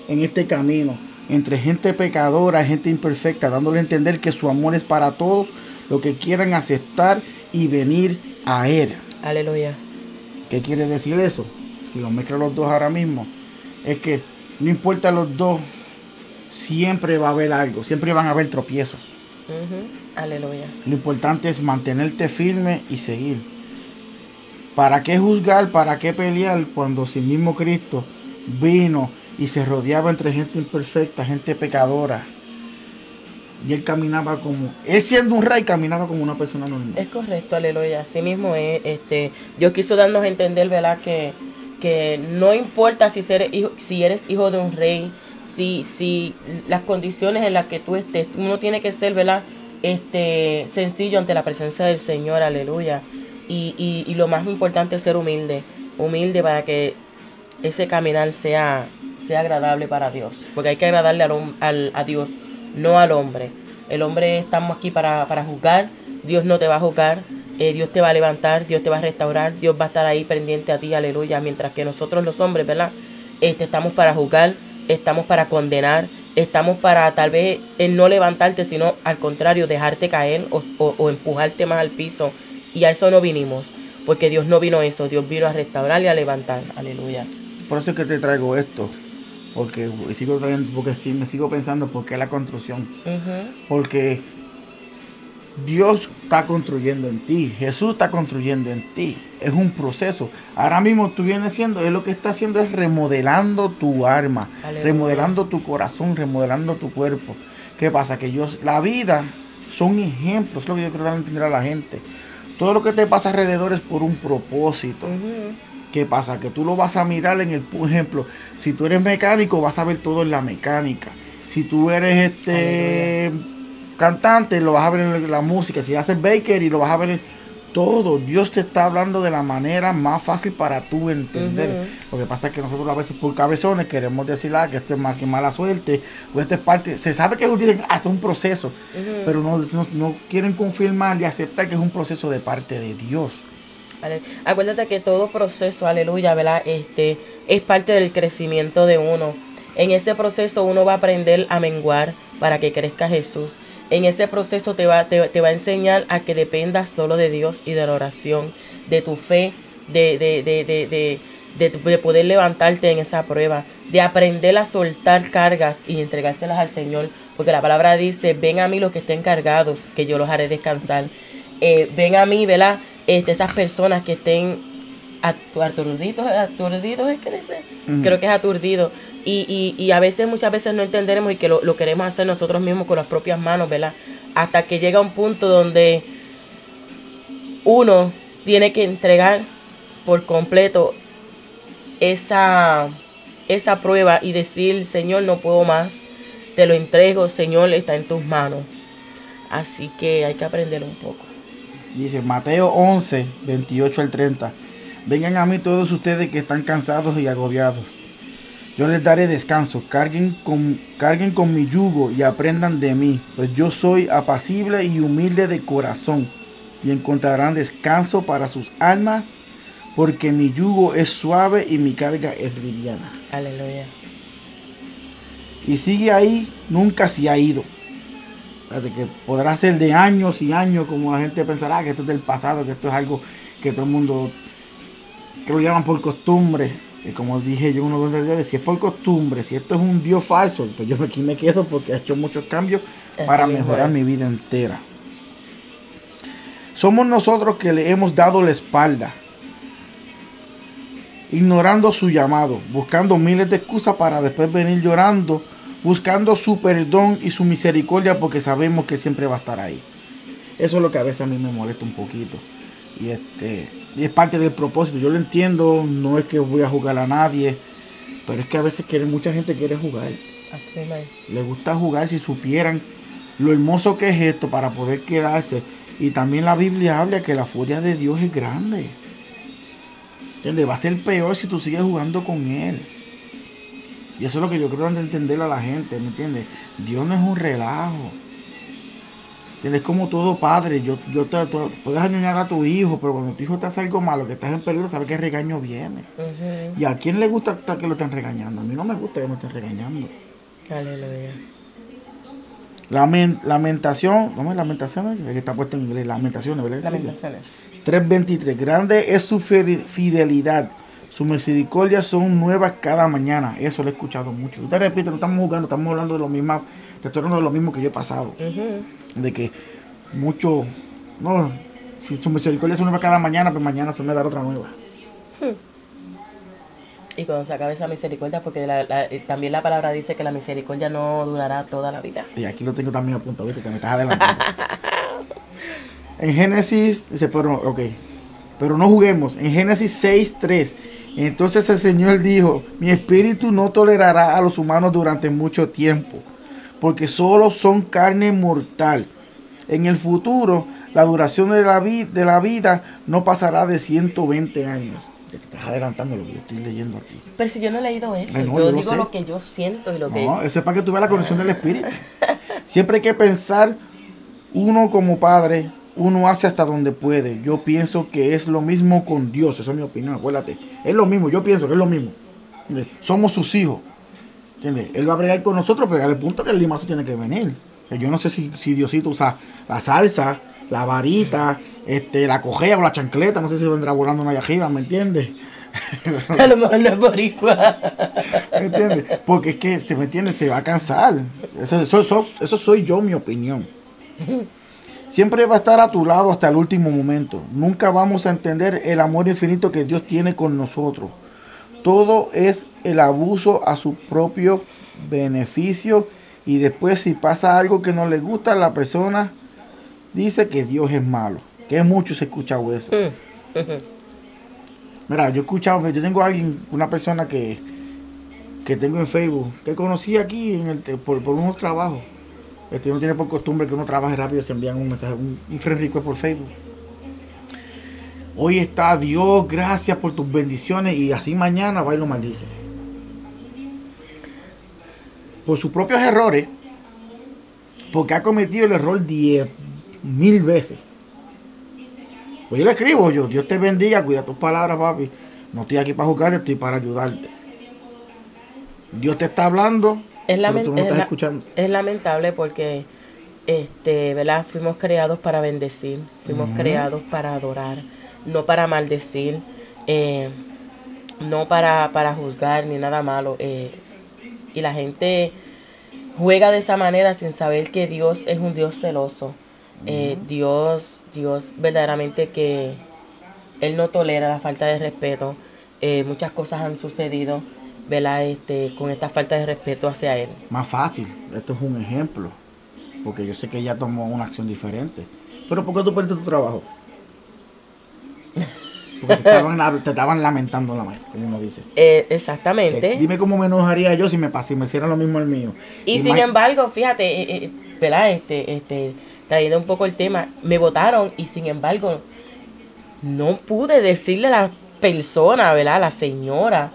en este camino, entre gente pecadora, gente imperfecta, dándole a entender que su amor es para todos los que quieran aceptar y venir a él. Aleluya. ¿Qué quiere decir eso? Si lo mezclan los dos ahora mismo, es que no importa los dos, siempre va a haber algo, siempre van a haber tropiezos. Aleluya. Lo importante es mantenerte firme y seguir. ¿Para qué juzgar? ¿Para qué pelear cuando si mismo Cristo vino y se rodeaba entre gente imperfecta, gente pecadora? Y él caminaba como, él siendo un rey, caminaba como una persona normal. Es correcto, aleluya. Así mismo es, este, Dios quiso darnos a entender, ¿verdad? Que que no importa si eres hijo, si eres hijo de un rey, si, si las condiciones en las que tú estés, uno tiene que ser, ¿verdad? Este, sencillo ante la presencia del Señor, aleluya. Y, y, lo más importante es ser humilde, humilde para que ese caminar sea, sea agradable para Dios, porque hay que agradarle al, a Dios, no al hombre. El hombre estamos aquí para, para juzgar, Dios no te va a juzgar, eh, Dios te va a levantar, Dios te va a restaurar, Dios va a estar ahí pendiente a ti, aleluya, mientras que nosotros los hombres, ¿verdad? Este, estamos para juzgar, estamos para condenar, estamos para tal vez no levantarte, sino al contrario, dejarte caer o, empujarte más al piso. Y a eso no vinimos, porque Dios no vino a eso, Dios vino a restaurar y a levantar, aleluya. Por eso es que te traigo esto, porque sigo porque sí, me sigo pensando por qué la construcción. Porque Dios está construyendo en ti, Jesús está construyendo en ti. Es un proceso. Ahora mismo tú vienes siendo, es lo que está haciendo es remodelando tu alma, remodelando tu corazón, remodelando tu cuerpo. ¿Qué pasa? Que yo, la vida son ejemplos, es lo que yo quiero dar a entender a la gente. Todo lo que te pasa alrededor es por un propósito. ¿Qué pasa? Que tú lo vas a mirar en el ejemplo. Si tú eres mecánico, vas a ver todo en la mecánica. Si tú eres este cantante, lo vas a ver en la música. Si haces baker y lo vas a ver en todo. Dios te está hablando de la manera más fácil para tú entender. Lo que pasa es que nosotros a veces por cabezones queremos decir ah, que esto es más que mala suerte. O esto es parte. Se sabe que dicen, ah, esto es un proceso. Pero no, no, quieren confirmar y aceptar que es un proceso de parte de Dios. Acuérdate que todo proceso, aleluya, ¿verdad? Este es parte del crecimiento de uno. En ese proceso uno va a aprender a menguar para que crezca Jesús en ese proceso te va, te, va a enseñar a que dependas solo de Dios y de la oración, de tu fe, de, de, de, de, poder levantarte en esa prueba, de aprender a soltar cargas y entregárselas al Señor, porque la palabra dice, ven a mí los que estén cargados, que yo los haré descansar. Eh, ven a mí, ¿verdad? Este, esas personas que estén aturdidos, aturdidos es que dice, creo que es aturdido. Y, y, y, a veces, muchas veces no entenderemos y que lo, lo, queremos hacer nosotros mismos con las propias manos, ¿verdad? Hasta que llega un punto donde uno tiene que entregar por completo esa, esa prueba y decir, Señor, no puedo más, te lo entrego, Señor, está en tus manos. Así que hay que aprender un poco. Dice Mateo 11, 28 al 30. Vengan a mí todos ustedes que están cansados y agobiados. Yo les daré descanso. Carguen con, carguen con mi yugo y aprendan de mí, pues yo soy apacible y humilde de corazón. Y encontrarán descanso para sus almas, porque mi yugo es suave y mi carga es liviana. Aleluya. Y sigue ahí, nunca se ha ido que podrá ser de años y años, como la gente pensará que esto es del pasado, que esto es algo que todo el mundo que lo llaman por costumbre. Y como dije yo uno de los si es por costumbre, si esto es un Dios falso, pues yo aquí me quedo porque he hecho muchos cambios para mejorar mi vida entera. Somos nosotros que le hemos dado la espalda, ignorando su llamado, buscando miles de excusas para después venir llorando buscando su perdón y su misericordia porque sabemos que siempre va a estar ahí. Eso es lo que a veces a mí me molesta un poquito. Y este y es parte del propósito. Yo lo entiendo, no es que voy a jugar a nadie, pero es que a veces quiere, mucha gente quiere jugar. Así Le gusta jugar si supieran lo hermoso que es esto para poder quedarse. Y también la Biblia habla que la furia de Dios es grande. ¿Entiendes? Va a ser peor si tú sigues jugando con Él. Y eso es lo que yo creo de entender a la gente, ¿me entiendes? Dios no es un relajo. Tienes como todo padre, yo, yo te, puedes añoñar a tu hijo, pero cuando tu hijo te hace algo malo, que estás en peligro, sabes que el regaño viene. ¿Y a quién le gusta que lo estén regañando? A mí no me gusta que me estén regañando. Aleluya. Lament, lamentación, ¿cómo es lamentación? Que está puesto en inglés, lamentaciones, ¿verdad? Lamentaciones. 3.23. Grande es su fidelidad sus misericordias son nuevas cada mañana. Eso lo he escuchado mucho. Usted repite, no estamos jugando, estamos hablando de lo mismo. Te estoy hablando de lo mismo que yo he pasado. De que mucho, no, si su misericordia son nuevas cada mañana, pues mañana se me dará otra nueva. Hmm. Y cuando se acabe esa misericordia, porque eh, también la palabra dice que la misericordia no durará toda la vida. Y aquí lo tengo también apuntado, viste, que me estás adelantando. en Génesis, dice, pero, ok, pero no juguemos. En Génesis 6, 3 entonces el Señor dijo, mi espíritu no tolerará a los humanos durante mucho tiempo, porque solo son carne mortal. En el futuro, la duración de la, de la vida no pasará de 120 años. Te estás adelantando lo que yo estoy leyendo aquí. Pero si yo no he leído eso, yo, digo lo, que yo siento y lo que... No, eso es para que tú veas la conexión del espíritu. Siempre hay que pensar uno como padre, uno hace hasta donde puede. Yo pienso que es lo mismo con Dios, esa es mi opinión, acuérdate. Es lo mismo, yo pienso que es lo mismo. Somos sus hijos. Él va a bregar con nosotros, pero al punto que el limazo tiene que venir. Yo no sé si, si Diosito usa la salsa, la varita, este, la cojea o la chancleta, no sé si vendrá volando una arriba, ¿me entiendes? A lo mejor no es boricua. ¿Me entiendes? Porque es que, se me entiende, se va a cansar. Eso, eso, eso soy yo, mi opinión. Siempre va a estar a tu lado hasta el último momento. Nunca vamos a entender el amor infinito que Dios tiene con nosotros. Todo es el abuso a su propio beneficio y después si pasa algo que no le gusta a la persona, dice que Dios es malo. Que mucho se escucha eso. Mm. Mira, yo he escuchado, yo tengo a alguien, una persona que, que tengo en Facebook, que conocí aquí en el, por, por unos trabajos. Este, uno tiene por costumbre que uno trabaje rápido se envían un mensaje, un, un por Facebook. Hoy está Dios, gracias por tus bendiciones y así mañana va y lo maldice. Por sus propios errores, porque ha cometido el error diez mil veces. Pues yo le escribo yo, Dios te bendiga, cuida tus palabras, papi. No estoy aquí para jugar, estoy para ayudarte. Dios te está hablando, es, lamentable porque este, ¿verdad? fuimos creados para bendecir, fuimos creados para adorar, no para maldecir, eh, no para, para juzgar ni nada malo. Eh, y la gente juega de esa manera sin saber que Dios es un Dios celoso. Eh, Dios, Dios verdaderamente que, él no tolera la falta de respeto. Eh, muchas cosas han sucedido, ¿verdad? Este, con esta falta de respeto hacia él. Más fácil, esto es un ejemplo, porque yo sé que ella tomó una acción diferente. Pero ¿por qué tú perdiste tu trabajo? Porque te estaban, te estaban lamentando la madre, como uno dice. Eh, exactamente. Eh, dime cómo me enojaría yo si me, si me hiciera lo mismo el mío. Y, sin embargo, fíjate, eh, eh, ¿verdad? Este, este, trayendo un poco el tema, me votaron y sin embargo no pude decirle a la persona, ¿verdad? A la señora,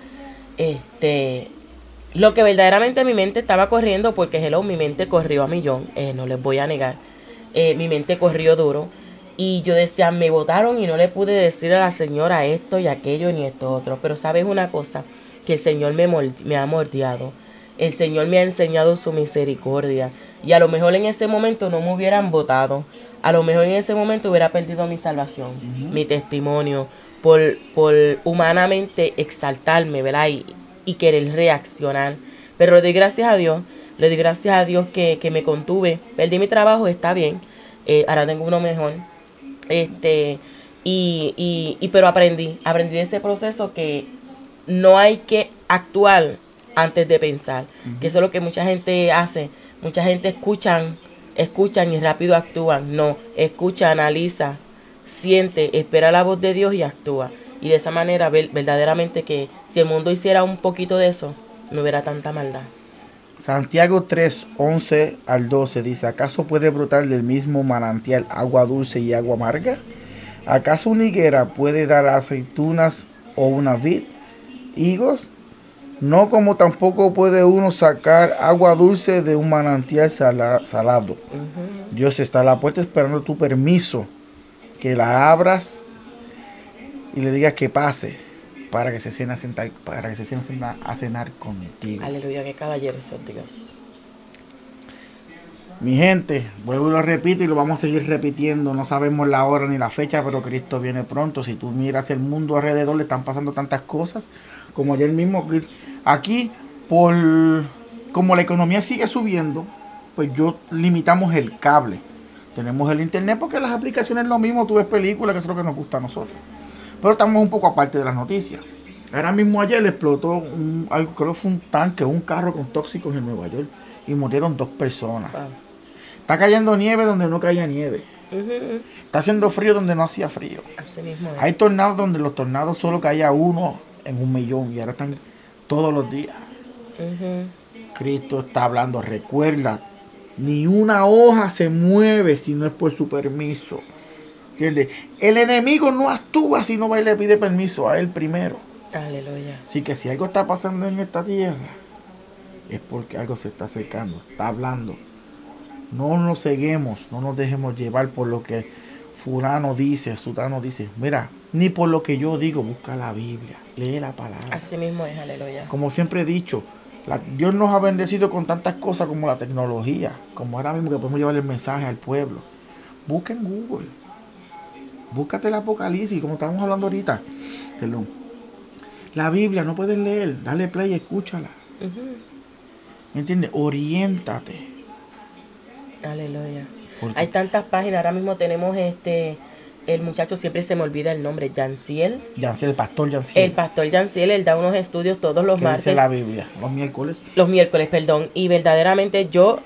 este, lo que verdaderamente mi mente estaba corriendo, porque hello, mi mente corrió a millón, no les voy a negar, mi mente corrió duro y yo decía, me votaron y no le pude decir a la señora esto y aquello ni esto otro. Pero sabes una cosa, que el Señor me, me ha mordiado. El Señor me ha enseñado su misericordia. Y a lo mejor en ese momento no me hubieran votado. A lo mejor en ese momento hubiera perdido mi salvación, mi testimonio, por, por humanamente exaltarme, ¿verdad? Y, y, querer reaccionar. Pero le doy gracias a Dios, le doy gracias a Dios que, que me contuve. Perdí mi trabajo, está bien. Eh, ahora tengo uno mejor este, y, y, y, pero aprendí, aprendí de ese proceso que no hay que actuar antes de pensar, que eso es lo que mucha gente hace. Mucha gente escuchan, escuchan y rápido actúan. No, escucha, analiza, siente, espera la voz de Dios y actúa. Y de esa manera, verdaderamente que si el mundo hiciera un poquito de eso, no hubiera tanta maldad. Santiago 3, 11 al 12 dice, ¿acaso puede brotar del mismo manantial agua dulce y agua amarga? ¿Acaso una higuera puede dar aceitunas o una vid, higos? No como tampoco puede uno sacar agua dulce de un manantial salado. Dios está a la puerta esperando tu permiso, que la abras y le digas que pase para que se sienten a sentar, para que se sienten a cenar contigo. Aleluya, que caballero son Dios. Mi gente, vuelvo y lo repito y lo vamos a seguir repitiendo. No sabemos la hora ni la fecha, pero Cristo viene pronto. Si tú miras el mundo alrededor, le están pasando tantas cosas. Como ayer mismo, aquí, por como la economía sigue subiendo, pues yo limitamos el cable. Tenemos el internet porque las aplicaciones es lo mismo. Tú ves películas, que es lo que nos gusta a nosotros. Pero estamos un poco aparte de las noticias. Ahora mismo ayer explotó un, creo que fue un tanque, un carro con tóxicos en Nueva York y murieron dos personas. Está cayendo nieve donde no caía nieve. Está haciendo frío donde no hacía frío. Hay tornados donde los tornados solo caía uno en un millón y ahora están todos los días. Cristo está hablando, recuerda, ni una hoja se mueve si no es por su permiso. El enemigo no actúa si no va y le pide permiso a él primero. Aleluya. Así que si algo está pasando en esta tierra, es porque algo se está acercando, está hablando. No nos seguimos, no nos dejemos llevar por lo que fulano dice, sutano dice. Mira, ni por lo que yo digo, busca la Biblia, lee la palabra. Así mismo es, aleluya. Como siempre he dicho, Dios nos ha bendecido con tantas cosas como la tecnología, como ahora mismo que podemos llevar el mensaje al pueblo. Busca en Google Búscate el Apocalipsis, como estamos hablando ahorita. La Biblia, no puedes leer. Dale play y escúchala. ¿Me entiendes? Oriéntate. Aleluya. Hay tantas páginas. Ahora mismo tenemos este. El muchacho siempre se me olvida el nombre, Janciel. Janciel, el pastor Janciel. El pastor Janciel, él da unos estudios todos los martes. Dice la Biblia, los miércoles. Los miércoles, perdón. Y verdaderamente yo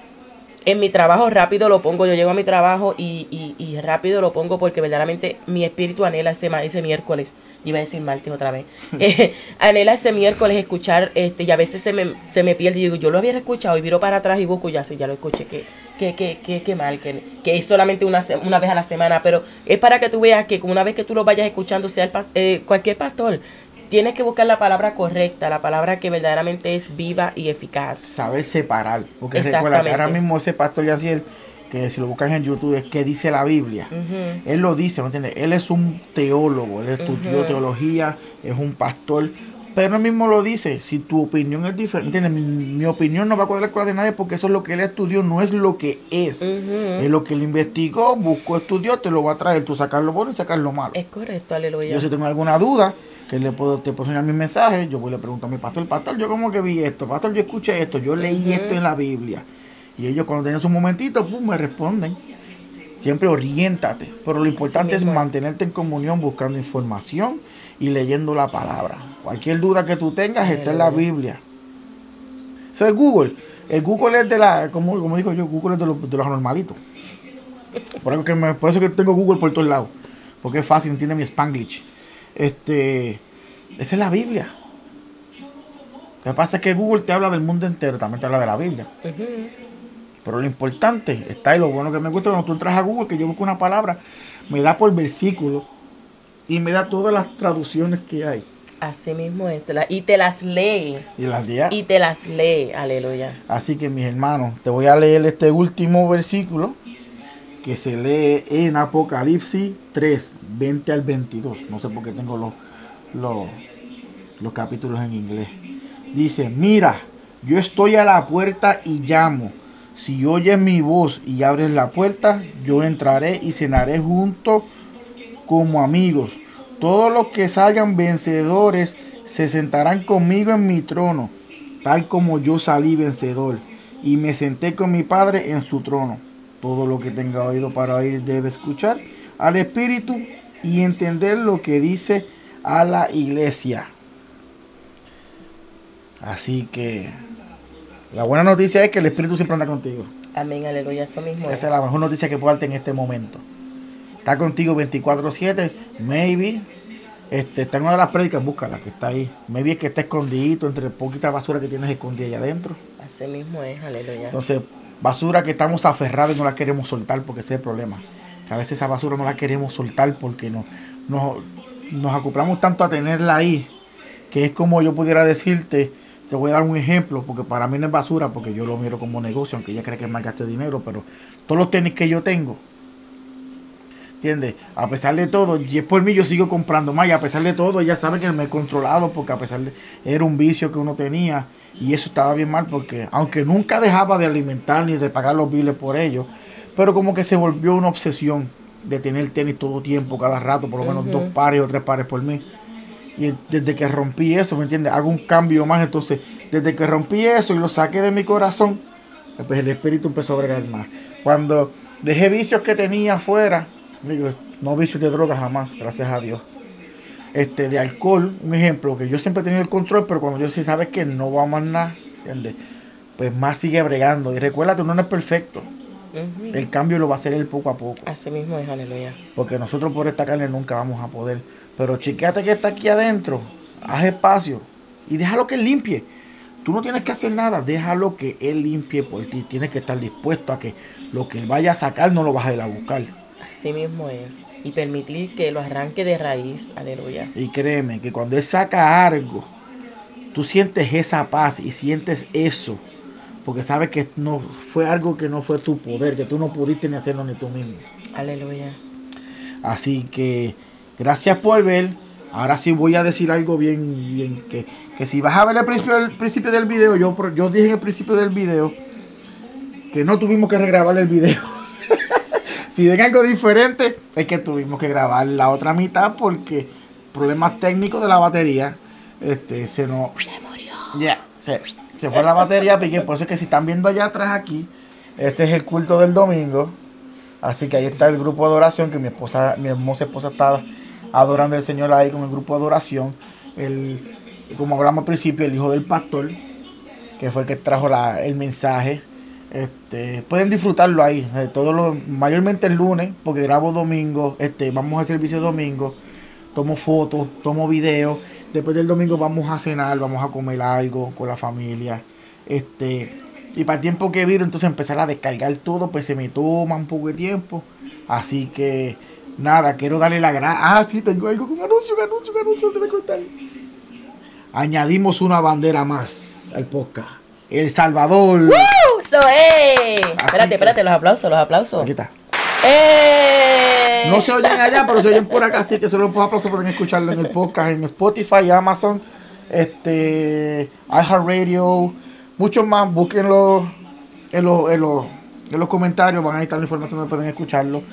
en mi trabajo rápido lo pongo, yo llego a mi trabajo y, y, rápido lo pongo porque verdaderamente mi espíritu anhela ese, ese miércoles, iba a decir martes otra vez, eh, anhela ese miércoles escuchar, este y a veces se me, se me pierde. Y digo, yo lo había escuchado y viro para atrás y busco ya, sí, ya lo escuché, que, que, que, que, que mal, que, que, es solamente una, una vez a la semana, pero es para que tú veas que una vez que tú lo vayas escuchando, sea el, eh, cualquier pastor, tienes que buscar la palabra correcta, la palabra que verdaderamente es viva y eficaz. Saber separar. Porque recuerda que ahora mismo ese pastor Yaciel, que si lo buscas en YouTube, es que dice la Biblia. Él lo dice, ¿me entiendes? Él es un teólogo, él estudió teología, es un pastor. Pero él mismo lo dice, si tu opinión es diferente, Mi, opinión no va a cuadrar con la de nadie porque eso es lo que él estudió, no es lo que es. Es lo que él investigó, buscó, estudió, te lo va a traer, tú sacar lo bueno y sacar lo malo. Es correcto, aleluya. Yo si tengo alguna duda, que le puedo, te puedo enseñar mi mensaje, yo voy y le pregunto a mi pastor, pastor, yo como que vi esto, pastor, yo escuché esto, yo leí esto en la Biblia. Y ellos cuando tienen su momentito, pum, me responden. Siempre oriéntate. Pero lo importante es mantenerte en comunión buscando información y leyendo la palabra. Cualquier duda que tú tengas está en la Biblia. Eso es Google. El Google es de la, como, como digo yo, Google es de los, de los normalitos. Por eso, que por eso que tengo Google por todos lados. Porque es fácil, entiende mi Spanglish. Este, esa es la Biblia. Lo que pasa es que Google te habla del mundo entero, también te habla de la Biblia. Pero lo importante está ahí. Lo bueno que me gusta cuando tú entras a Google, que yo busco una palabra, me da por versículo y me da todas las traducciones que hay. Así mismo es. y te las lee. Y, las y te las lee. Aleluya. Así que mis hermanos, te voy a leer este último versículo que se lee en Apocalipsis 3, 20 al 22. No sé por qué tengo los, los, los capítulos en inglés. Dice, mira, yo estoy a la puerta y llamo. Si oyes mi voz y abres la puerta, yo entraré y cenaré junto como amigos. Todos los que salgan vencedores se sentarán conmigo en mi trono, tal como yo salí vencedor, y me senté con mi Padre en su trono. Todo lo que tenga oído para oír debe escuchar al Espíritu y entender lo que dice a la iglesia. Así que la buena noticia es que el Espíritu siempre anda contigo. Amén, aleluya, eso mismo. Esa es la mejor noticia que puedo darte en este momento. Está contigo 24-7, maybe. Este, está en una de las prédicas, búscala, que está ahí. Maybe es que está escondidito entre poquita basura que tienes escondida allá adentro. Así mismo es, aleluya. Entonces, basura que estamos aferrados y no la queremos soltar porque ese es el problema. A veces esa basura no la queremos soltar porque no, nos acoplamos tanto a tenerla ahí que es como yo pudiera decirte, te voy a dar un ejemplo, porque para mí no es basura, porque yo lo miro como negocio, aunque ella cree que es más gasto de dinero, pero todos los tenis que yo tengo, ¿entiendes? A pesar de todo, y es por mí yo sigo comprando más, y a pesar de todo, ella sabe que me he controlado, porque a pesar de, era un vicio que uno tenía, y eso estaba bien mal porque aunque nunca dejaba de alimentar ni de pagar los biles por ello, pero como que se volvió una obsesión de tener tenis todo tiempo, cada rato, por lo menos dos pares o tres pares por mí. Y desde que rompí eso, ¿me entiendes? Hago un cambio más. Entonces, desde que rompí eso y lo saqué de mi corazón, pues el espíritu empezó a bregar más. Cuando dejé vicios que tenía afuera, digo, no vicios de drogas jamás, gracias a Dios este, de alcohol, un ejemplo, que yo siempre he tenido el control, pero cuando yo sí sabes que no va a más nada, Pues más sigue bregando. Y recuérdate, uno no es perfecto. El cambio lo va a hacer él poco a poco. Así mismo es, aleluya. Porque nosotros por esta carne nunca vamos a poder. Pero chequeate que está aquí adentro, haz espacio y déjalo que él limpie. Tú no tienes que hacer nada, déjalo que él limpie por ti. Tienes que estar dispuesto a que lo que él vaya a sacar no lo vas a ir a buscar. Así mismo es y permitir que lo arranque de raíz. Aleluya. Y créeme que cuando Él saca algo, tú sientes esa paz y sientes eso. Porque sabes que no fue algo que no fue tu poder, que tú no pudiste ni hacerlo ni tú mismo. Aleluya. Así que gracias por ver. Ahora sí voy a decir algo bien, bien que, que si vas a ver el principio, el principio del video, yo, yo dije en el principio del video que no tuvimos que regrabar el video. si ven algo diferente, es que tuvimos que grabar la otra mitad porque problemas técnicos de la batería. Este, se nos. Se murió. Ya, se, fue la batería, pique. Por eso es que si están viendo allá atrás aquí, este es el culto del domingo. Así que ahí está el grupo de adoración que mi esposa, mi hermosa esposa está adorando al Señor ahí con el grupo de adoración. El, como hablamos al principio, el hijo del pastor, que fue el que trajo la, el mensaje. Este, pueden disfrutarlo ahí, eh, todo lo, mayormente el lunes, porque grabo domingo, este, vamos a servicio domingo, tomo fotos, tomo videos, después del domingo vamos a cenar, vamos a comer algo con la familia, este, y para el tiempo que viro, entonces empezar a descargar todo, pues se me toma un poco de tiempo, así que nada, quiero darle la gracia, ah, sí, tengo algo, un anuncio, un anuncio, un anuncio, te contar. Añadimos una bandera más al podcast. El Salvador. ¡Woo! ¡Eso es! Espérate, espérate, los aplausos, los aplausos. Aquí está. ¡Eh! No se oyen allá, pero se oyen por acá, así que solo los aplausos pueden escucharlo en el podcast, en Spotify, Amazon, este, iHeartRadio, muchos más. Búsquenlo en los, en, los, en los comentarios, van a estar la información donde pueden escucharlo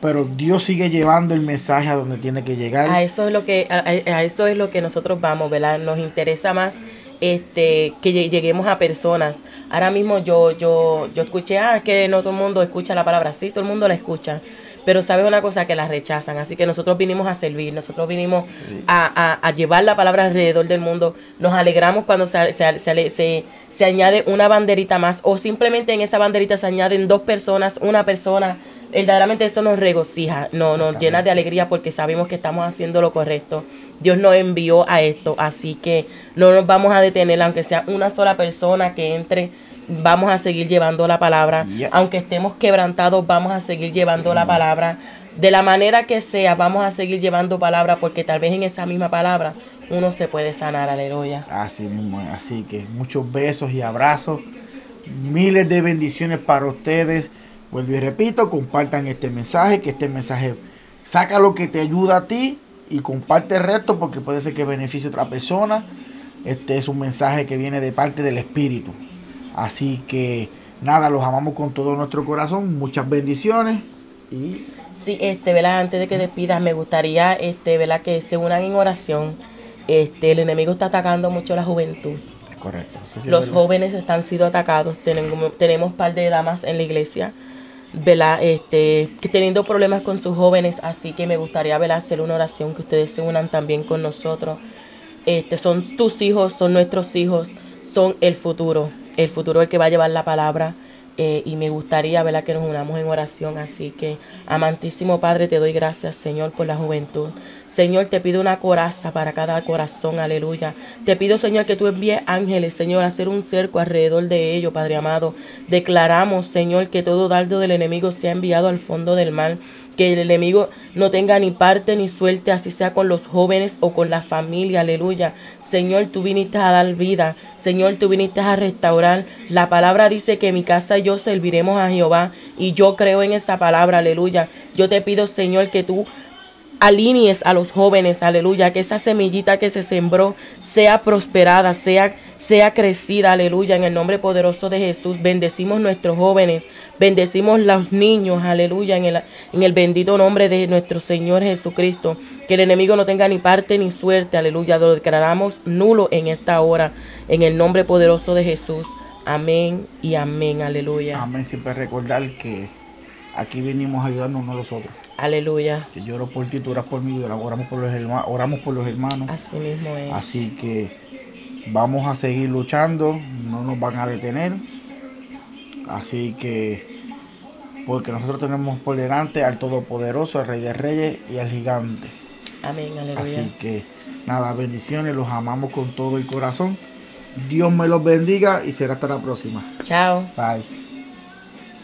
pero Dios sigue llevando el mensaje a donde tiene que llegar. A eso es lo que a, eso es lo que nosotros vamos, ¿verdad? Nos interesa más este, que lleguemos a personas. Ahora mismo yo, yo, yo escuché, ah, que no todo el mundo escucha la palabra, sí, todo el mundo la escucha, pero sabes una cosa que la rechazan, así que nosotros vinimos a servir, nosotros vinimos a, llevar la palabra alrededor del mundo, nos alegramos cuando se, se, se, se, añade una banderita más o simplemente en esa banderita se añaden dos personas, una persona, verdaderamente eso nos regocija, no, nos llena de alegría porque sabemos que estamos haciendo lo correcto. Dios nos envió a esto, así que no nos vamos a detener, aunque sea una sola persona que entre vamos a seguir llevando la palabra. Aunque estemos quebrantados, vamos a seguir llevando la palabra. De la manera que sea, vamos a seguir llevando palabra porque tal vez en esa misma palabra uno se puede sanar, aleluya. Así mismo, así que muchos besos y abrazos, miles de bendiciones para ustedes. Vuelvo y repito, compartan este mensaje, que este mensaje saca lo que te ayuda a ti y comparte el resto porque puede ser que beneficie a otra persona. Este es un mensaje que viene de parte del Espíritu. Así que nada, los amamos con todo nuestro corazón. Muchas bendiciones. Y... Sí, este, ¿verdad? Antes de que despidas, me gustaría, este, ¿verdad? Que se unan en oración. Este, el enemigo está atacando mucho a la juventud. Correcto. Los jóvenes están siendo atacados. Tenemos, tenemos un par de damas en la iglesia, ¿verdad? Este, que teniendo problemas con sus jóvenes. Así que me gustaría, ¿verdad? Hacer una oración que ustedes se unan también con nosotros. Este, son tus hijos, son nuestros hijos, son el futuro el futuro el que va a llevar la palabra. Eh, y me gustaría ¿verdad? que nos unamos en oración. Así que, amantísimo Padre, te doy gracias, Señor, por la juventud. Señor, te pido una coraza para cada corazón, aleluya. Te pido, Señor, que tú envíes ángeles, Señor, a hacer un cerco alrededor de ellos, Padre amado. Declaramos, Señor, que todo dardo del enemigo sea enviado al fondo del mal que el enemigo no tenga ni parte ni suerte, así sea con los jóvenes o con la familia, aleluya. Señor, tú viniste a dar vida, Señor, tú viniste a restaurar. La palabra dice que mi casa y yo serviremos a Jehová y yo creo en esa palabra, aleluya. Yo te pido, Señor, que tú alinees a los jóvenes, aleluya, que esa semillita que se sembró sea prosperada, sea, sea crecida, aleluya, en el nombre poderoso de Jesús. Bendecimos nuestros jóvenes, bendecimos los niños, aleluya, en el, en el bendito nombre de nuestro Señor Jesucristo. Que el enemigo no tenga ni parte ni suerte, aleluya, lo declaramos nulo en esta hora, en el nombre poderoso de Jesús. Amén y amén, aleluya. Amén, siempre recordar que aquí venimos a ayudarnos unos a los otros. Aleluya. Si lloro por ti, tú oras por mí, oramos por los hermanos. Oramos por los hermanos. Así mismo es. Así que vamos a seguir luchando, no nos van a detener. Así que, porque nosotros tenemos por delante al Todopoderoso, al Rey de Reyes y al Gigante. Amén, aleluya. Así que, nada, bendiciones, los amamos con todo el corazón. Dios me los bendiga y será hasta la próxima. Chao. Bye.